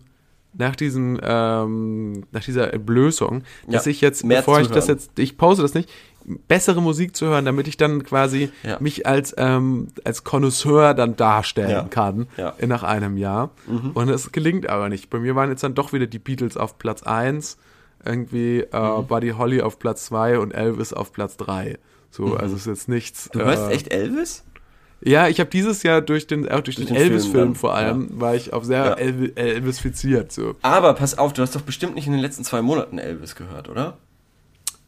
nach diesem, ähm, nach dieser Entblößung, dass Ja, ich jetzt, bevor ich das jetzt, ich pause das nicht, bessere Musik zu hören, damit ich dann quasi Ja. mich als ähm, als Connoisseur dann darstellen Ja. kann Ja. nach einem Jahr. Und es gelingt aber nicht. Bei mir waren jetzt dann doch wieder die Beatles auf Platz 1, irgendwie äh, Mhm. Buddy Holly auf Platz 2 und Elvis auf Platz 3. So, also es ist jetzt nichts. Mhm. Du hörst äh, echt Elvis? ja, ich habe dieses Jahr durch den, auch durch, Durch den, den Film Elvis-Film vor allem, war ich auf sehr Ja. Elvi- Elvis-fiziert. So. Aber pass auf, du hast doch bestimmt nicht in den letzten zwei Monaten Elvis gehört, oder?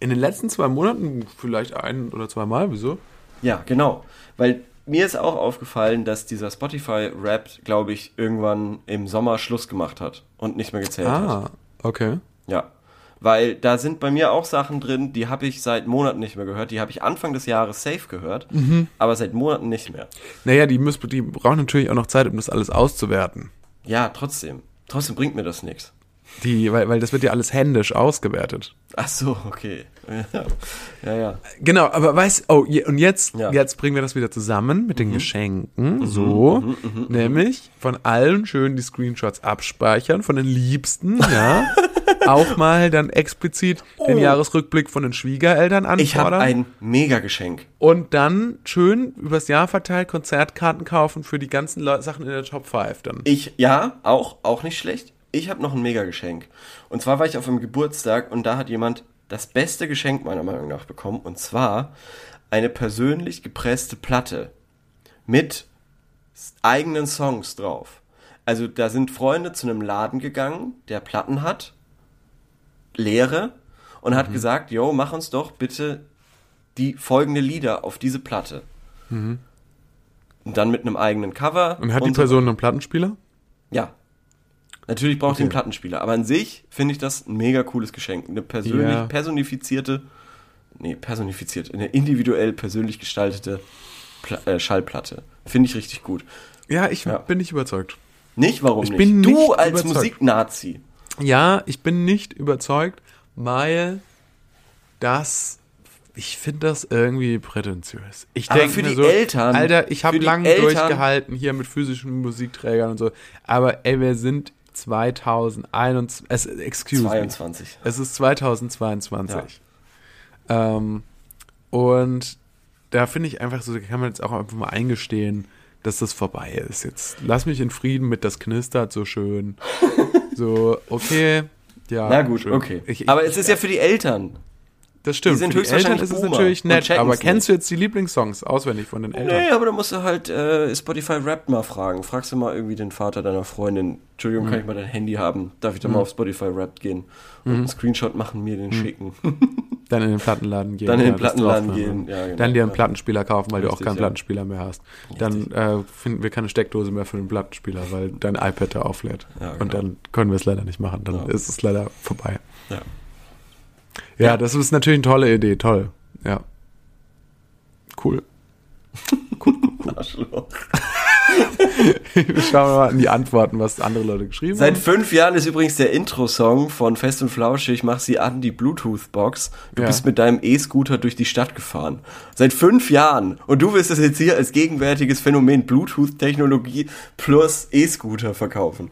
In den letzten zwei Monaten vielleicht ein oder zweimal, wieso? Ja, genau. Weil mir ist auch aufgefallen, dass dieser Spotify-Rap, glaube ich, irgendwann im Sommer Schluss gemacht hat und nicht mehr gezählt hat. Ah, okay. Ja. Weil da sind bei mir auch Sachen drin, die habe ich seit Monaten nicht mehr gehört. Die habe ich Anfang des Jahres safe gehört, Mhm. aber seit Monaten nicht mehr. Naja, die, müssen, die brauchen natürlich auch noch Zeit, um das alles auszuwerten. Ja, trotzdem. Trotzdem bringt mir das nichts. Die, weil, weil das wird ja alles händisch ausgewertet. Ach so, okay. Ja, ja. ja. Genau, aber weißt oh, je, und jetzt, Ja. Mhm. jetzt bringen wir das wieder zusammen mit den Geschenken. so, nämlich von allen schön die Screenshots abspeichern, von den Liebsten, ja. auch mal dann explizit den Oh. Jahresrückblick von den Schwiegereltern anfordern. Ich habe ein Mega-Geschenk. Und dann schön übers Jahr verteilt Konzertkarten kaufen für die ganzen Leu Sachen in der Top 5 dann. Ich, ja, auch, auch nicht schlecht. Ich habe noch ein Mega-Geschenk. Und zwar war ich auf einem Geburtstag und da hat jemand das beste Geschenk meiner Meinung nach bekommen. Und zwar eine persönlich gepresste Platte mit eigenen Songs drauf. Also da sind Freunde zu einem Laden gegangen, der Platten hat, leere, und Mhm. hat gesagt, yo, mach uns doch bitte die folgende Lieder auf diese Platte. Und dann mit einem eigenen Cover. Mhm. Und hat die so Person einen Plattenspieler? ja. Natürlich braucht Okay. ihr einen Plattenspieler, aber an sich finde ich das ein mega cooles Geschenk. Eine persönlich Ja. personifizierte, nee, personifiziert, eine individuell persönlich gestaltete Pla äh, Schallplatte. Finde ich richtig gut. Ja, ich Ja. bin nicht überzeugt. Nicht, warum Ich nicht? bin du nicht als. Musiknazi. Ja, ich bin nicht überzeugt, weil das. Ich finde das irgendwie prätentiös. Ich denke für mir die so, Eltern- Alter, ich habe lange durchgehalten hier mit physischen Musikträgern und so. Aber ey, wir sind 2021. Es, excuse me. 22. Es ist 2022. Ähm, und da finde ich einfach so, da kann man jetzt auch einfach mal eingestehen, dass das vorbei ist. Jetzt lass mich in Frieden mit, das knistert so schön. so, okay, ja. Na gut, schön. okay. Ich, ich, aber es ist ja für die Eltern. Das stimmt. die sind Für die Eltern ist es Boomer natürlich nett, aber kennst nicht. du jetzt die Lieblingssongs auswendig von den Eltern? Nee, aber da musst du halt äh, Spotify Rap mal fragen. Fragst du mal irgendwie den Vater deiner Freundin, Entschuldigung, Mhm. kann ich mal dein Handy haben? Darf ich da mal auf Spotify Rap gehen? Und Mhm. einen Screenshot machen, mir den schicken. Dann in den Plattenladen gehen. Dann in den das Plattenladen gehen, ja, genau, Dann dir einen ja. Plattenspieler kaufen, weil du auch Richtig, keinen ja. Plattenspieler mehr hast. Dann äh, finden wir keine Steckdose mehr für den Plattenspieler, weil dein iPad da auflädt. Ja, Und genau. dann können wir es leider nicht machen. Dann Ja. ist es leider vorbei. Ja. Ja, das ist natürlich eine tolle Idee. Toll. Ja. Cool. Arschloch. Schauen wir mal in die Antworten, was andere Leute geschrieben Seit haben. fünf Jahren ist übrigens der Intro-Song von Fest und Flauschig, mach sie an die Bluetooth-Box. Du Ja. bist mit deinem E-Scooter durch die Stadt gefahren. Seit fünf Jahren. Und du willst es jetzt hier als gegenwärtiges Phänomen Bluetooth-Technologie plus E-Scooter verkaufen.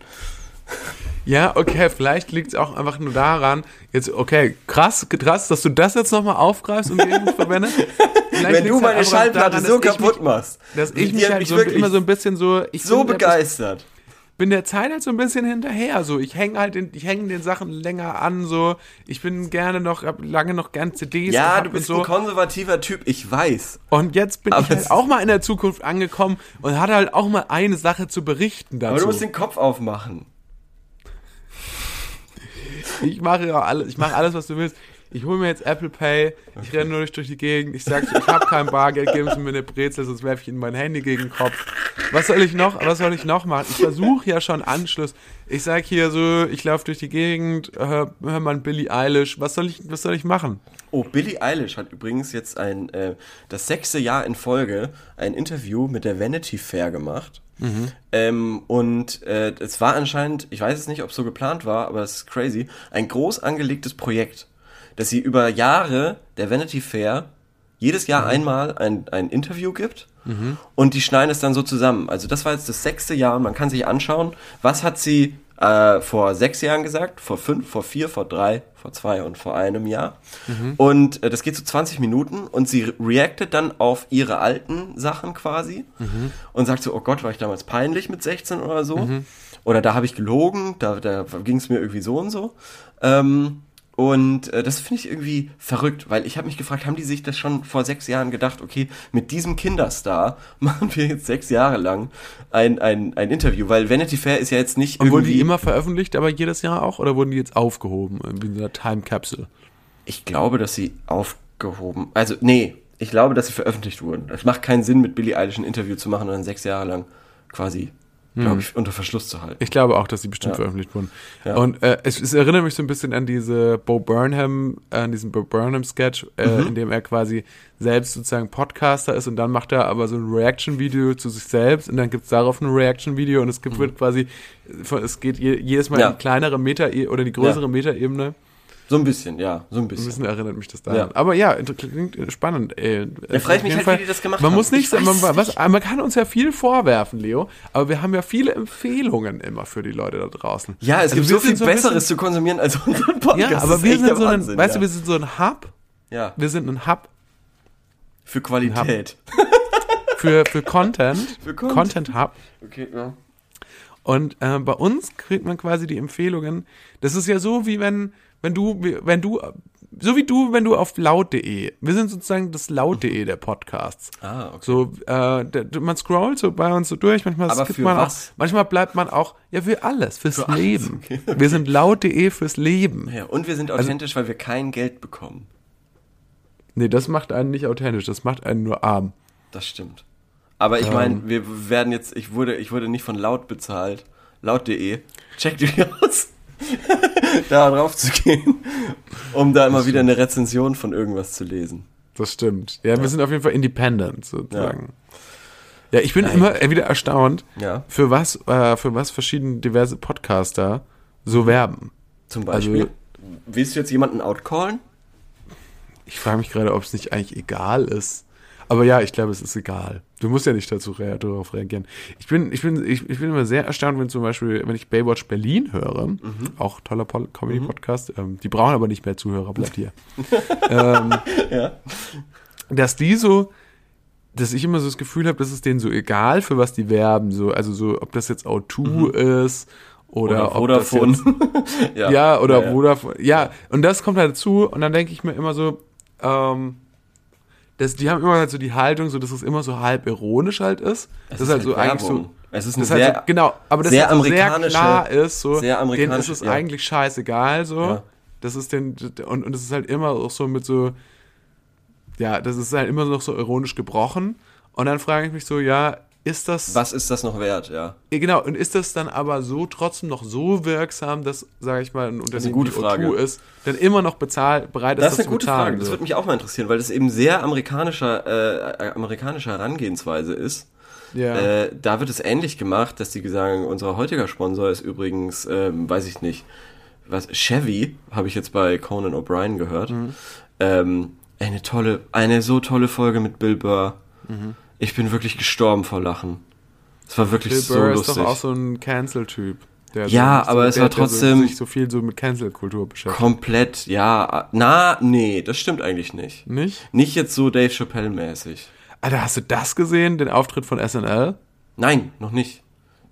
Ja, okay, vielleicht liegt es auch einfach nur daran, jetzt, okay, krass, krass, dass du das jetzt nochmal aufgreifst und gegen mich verwendest. Wenn du meine halt Schallplatte daran, so kaputt mich, machst. Dass ich mich halt so, immer so ein bisschen so, ich so bin der- begeistert. bin der Zeit halt so ein bisschen hinterher. So, ich hänge halt, den, ich hänge den Sachen länger an. So, ich bin gerne noch, hab lange noch gern CDs. Ja, du bist so. ein konservativer Typ, ich weiß. Und jetzt bin Aber ich halt auch mal in der Zukunft angekommen und hatte halt auch mal eine Sache zu berichten dazu. Aber du musst den Kopf aufmachen. Ich mache ja alles, ich mache alles, was du willst. Ich hole mir jetzt Apple Pay, ich renne nur durch, die Gegend, ich sag, ich habe kein Bargeld, geben Sie mir eine Brezel, sonst werfe ich Ihnen mein Handy gegen den Kopf. Was soll ich noch, was soll ich noch machen? Ich versuche ja schon Anschluss. Ich sag hier so, ich laufe durch die Gegend, hör, hör mal Billie Eilish, was soll ich, was soll ich machen? Oh, Billie Eilish hat übrigens jetzt ein, äh, das sechste Jahr in Folge ein Interview mit der Vanity Fair gemacht. Ähm, und äh, es war anscheinend, ich weiß es nicht, ob es so geplant war, aber es ist crazy, ein groß angelegtes Projekt, dass sie über Jahre der Vanity Fair jedes Jahr einmal ein, ein Interview gibt und die schneiden es dann so zusammen. Also das war jetzt das sechste Jahr, man kann sich anschauen, was hat sie äh, vor sechs Jahren gesagt, vor fünf, vor vier, vor drei, vor zwei und vor einem Jahr. Und äh, das geht so 20 Minuten und sie re- reactet dann auf ihre alten Sachen quasi und sagt so, oh Gott, war ich damals peinlich mit 16 oder so. Oder da habe ich gelogen, da, da ging es mir irgendwie so und so. Ähm, und äh, das finde ich irgendwie verrückt, weil ich habe mich gefragt, haben die sich das schon vor sechs Jahren gedacht, okay, mit diesem Kinderstar machen wir jetzt sechs Jahre lang ein, ein, ein Interview, weil Vanity Fair ist ja jetzt nicht Und wurden irgendwie... die immer veröffentlicht, aber jedes Jahr auch? Oder wurden die jetzt aufgehoben, wie in dieser Time Capsule? Ich glaube, dass sie aufgehoben. Also, nee, ich glaube, dass sie veröffentlicht wurden. Es macht keinen Sinn, mit Billie Eilish ein Interview zu machen und dann sechs Jahre lang quasi, glaube ich, unter Verschluss zu halten. Ich glaube auch, dass die bestimmt Ja. veröffentlicht wurden. Ja. Und äh, es, es erinnert mich so ein bisschen an diese Bo Burnham, äh, an diesen Bo Burnham-Sketch, äh, Mhm. in dem er quasi selbst sozusagen Podcaster ist und dann macht er aber so ein Reaction-Video zu sich selbst und dann gibt's darauf ein Reaction-Video und es gibt wird quasi, von- es geht je, jedes Mal Mhm. Ja. in die kleinere Meta- oder die größere Ja. Metaebene. So ein bisschen, ja, so ein Ein bisschen. bisschen erinnert mich das daran. Ja. Aber ja, klingt spannend. Ey. Ja, frag ich Auf mich halt, wie die das gemacht man haben. Muss nicht, Ich man, was, man kann uns ja viel vorwerfen, Leo, aber wir haben ja viele Empfehlungen immer für die Leute da draußen. Ja, es Also gibt so viel so ein bisschen- Besseres zu konsumieren als unseren Podcast. Ja, aber wir sind so ein, Wahnsinn, weißt ja. du, wir sind so ein Hub. ja, Wir sind ein Hub für Qualität. für, für Content. Für Content. Content Hub. Okay, ja. Und äh, bei uns kriegt man quasi die Empfehlungen. Das ist ja so, wie wenn, wenn du, wenn du, so wie du, wenn du auf laut.de, wir sind sozusagen das laut.de der Podcasts. Ah, okay. So, äh, man scrollt so bei uns so durch, manchmal Aber skippt für man was? auch, manchmal bleibt man auch, ja, für alles, fürs Für alles, Leben. okay. Wir sind laut.de fürs Leben. Ja, und wir sind Also authentisch, weil wir kein Geld bekommen. Nee, das macht einen nicht authentisch, das macht einen nur arm. Das stimmt. Aber ich Ähm. meine, wir werden jetzt, ich wurde, ich wurde nicht von laut bezahlt. Laut.de. Checkt die aus. da drauf zu gehen, um da immer wieder eine Rezension von irgendwas zu lesen. Das stimmt. Ja, wir sind auf jeden Fall independent sozusagen. Ja, ich bin immer wieder erstaunt, Ja. für was, äh, für was verschiedene diverse Podcaster so werben. Zum Beispiel. Also- Willst du jetzt jemanden outcallen? Ich frage mich gerade, ob es nicht eigentlich egal ist. Aber ja, ich glaube, es ist egal. Du musst ja nicht dazu rea darauf reagieren. Ich bin, ich bin, ich, ich bin immer sehr erstaunt, wenn zum Beispiel, wenn ich Baywatch Berlin höre, Mhm. auch toller Pol- Comedy-Podcast, ähm, die brauchen aber nicht mehr Zuhörer, bleibt hier. ähm, Ja. dass die so, dass ich immer so das Gefühl habe, dass es denen so egal, für was die werben, so, also so, ob das jetzt O2 ist oder, Oder Vodafone. jetzt, ja. ja, oder ja, ja. Vodafone. Ja, und das kommt halt dazu und dann denke ich mir immer so, ähm, das, die haben immer halt so die Haltung, so dass es immer so halb ironisch halt ist. Es das ist halt so eigentlich Werbung. so. Es ist eine halt sehr, so, genau, aber das sehr halt so sehr klar ist, so, sehr denen ist es ja. eigentlich scheißegal, so. Ja. Das ist den, und, und es ist halt immer auch so mit so, ja, das ist halt immer noch so ironisch gebrochen. Und dann frage ich mich so, ja, ist das, was ist das noch wert, ja? genau, und ist das dann aber so trotzdem noch so wirksam, dass, sage ich mal, ein Unternehmen gute wie O2 Frage. ist, dann immer noch bezahl, bereit ist, Das ist eine gute? Frage. Das würde mich auch mal interessieren, weil das eben sehr amerikanischer, äh, amerikanischer Herangehensweise ist. ja. Äh, da wird es ähnlich gemacht, dass die sagen, unser heutiger Sponsor ist übrigens, ähm, weiß ich nicht, was, Chevy, habe ich jetzt bei Conan O'Brien gehört. Mhm. Ähm, eine tolle, eine so tolle Folge mit Bill Burr. Mhm. Ich bin wirklich gestorben vor Lachen. Es war wirklich Bill so Burr lustig. ist doch auch so ein Cancel-Typ. der Ja, so, aber es der, war der so, trotzdem- sich so viel so mit Cancel-Kultur beschäftigt. Komplett, ja. Na, nee, das stimmt eigentlich nicht. Nicht? Nicht jetzt so Dave Chappelle-mäßig. Alter, hast du das gesehen, den Auftritt von SNL? Nein, noch nicht.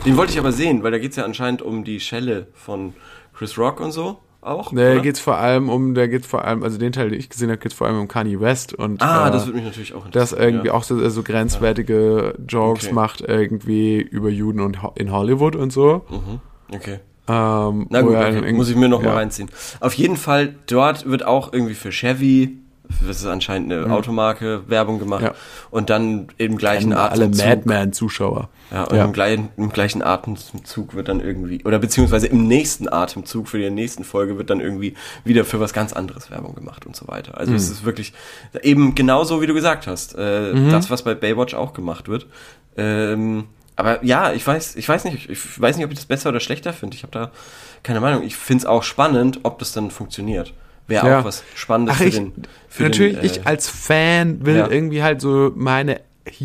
Den wollte ich aber sehen, weil da geht's ja anscheinend um die Schelle von Chris Rock und so auch. Da oder? geht's vor allem um, da geht's vor allem, also den Teil, den ich gesehen habe, geht's vor allem um Kanye West und ah, äh, das würde mich natürlich auch das interessieren. irgendwie ja. auch so, so grenzwertige Jokes Okay. macht irgendwie über Juden und Ho- in Hollywood und so. Okay. Ähm, Na gut, okay. irgendwie- muss ich mir noch ja. mal reinziehen. Auf jeden Fall, dort wird auch irgendwie für Chevy, das ist anscheinend eine Automarke, Werbung gemacht. Mhm. Ja. Und dann im gleichen Kennen alle Atemzug. Madman-Zuschauer. Ja, und Ja. Im, gleichen, im gleichen Atemzug wird dann irgendwie, oder beziehungsweise im nächsten Atemzug für die nächsten Folge wird dann irgendwie wieder für was ganz anderes Werbung gemacht und so weiter. Also Mhm. es ist wirklich eben genauso, wie du gesagt hast. Äh, Mhm. Das, was bei Baywatch auch gemacht wird. Ähm, aber ja, ich weiß, ich weiß nicht, ich weiß nicht, ob ich das besser oder schlechter finde. Ich habe da keine Meinung. Ich finde es auch spannend, ob das dann funktioniert. Wäre Ja. auch was Spannendes Ach, für ich, den. Für natürlich, den, äh, ich als Fan will ja. irgendwie halt so meine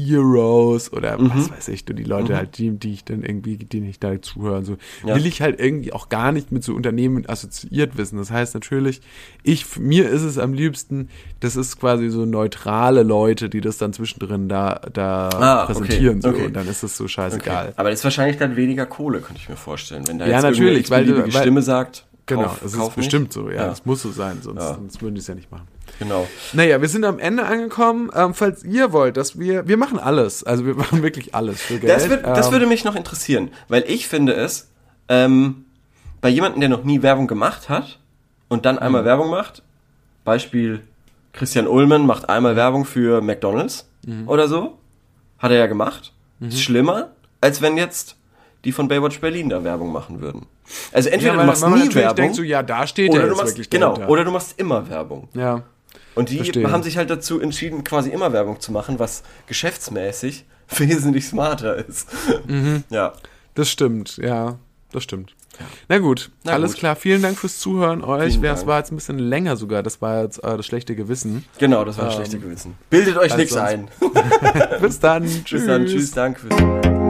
Heroes oder Mhm. was weiß ich, die Leute halt, die, die ich dann irgendwie, denen ich da zuhöre, so, Ja. will ich halt irgendwie auch gar nicht mit so Unternehmen assoziiert wissen. Das heißt natürlich, ich, mir ist es am liebsten, das ist quasi so neutrale Leute, die das dann zwischendrin da, da Ah, okay, präsentieren, so, okay. und dann ist es so Okay. scheißegal. Aber das ist wahrscheinlich dann weniger Kohle, könnte ich mir vorstellen. Wenn da Ja, jetzt natürlich, weil die weil- Stimme sagt, Genau, kauf, das kauf ist mich. bestimmt so, ja, Ja. das muss so sein, sonst, Ja. sonst würden die es ja nicht machen. Genau. Naja, wir sind am Ende angekommen. Ähm, falls ihr wollt, dass wir, wir machen alles. Also wir machen wirklich alles für Geld. Das, wird, das ähm, würde mich noch interessieren, weil ich finde es, ähm, bei jemandem, der noch nie Werbung gemacht hat und dann einmal Mhm. Werbung macht, Beispiel Christian Ullmann macht einmal Werbung für McDonalds Mhm. oder so, hat er ja gemacht. Ist schlimmer, als wenn jetzt die von Baywatch Berlin da Werbung machen würden. Also entweder ja, weil, du machst nie Werbung, denkt so, ja, da steht oder er du machst, genau, dahinter. oder du machst immer Werbung. ja, Und die Verstehe. haben sich halt dazu entschieden, quasi immer Werbung zu machen, was geschäftsmäßig wesentlich smarter ist. Mhm. Ja. das stimmt, ja. das stimmt. Na gut, Na alles gut. klar. Vielen Dank fürs Zuhören euch. Es war jetzt ein bisschen länger sogar. Das war jetzt äh, das schlechte Gewissen. Genau, das war ein Ähm, schlechtes Gewissen. Bildet euch also nichts ein. Bis dann. Bis dann, tschüss, danke fürs Zuhören.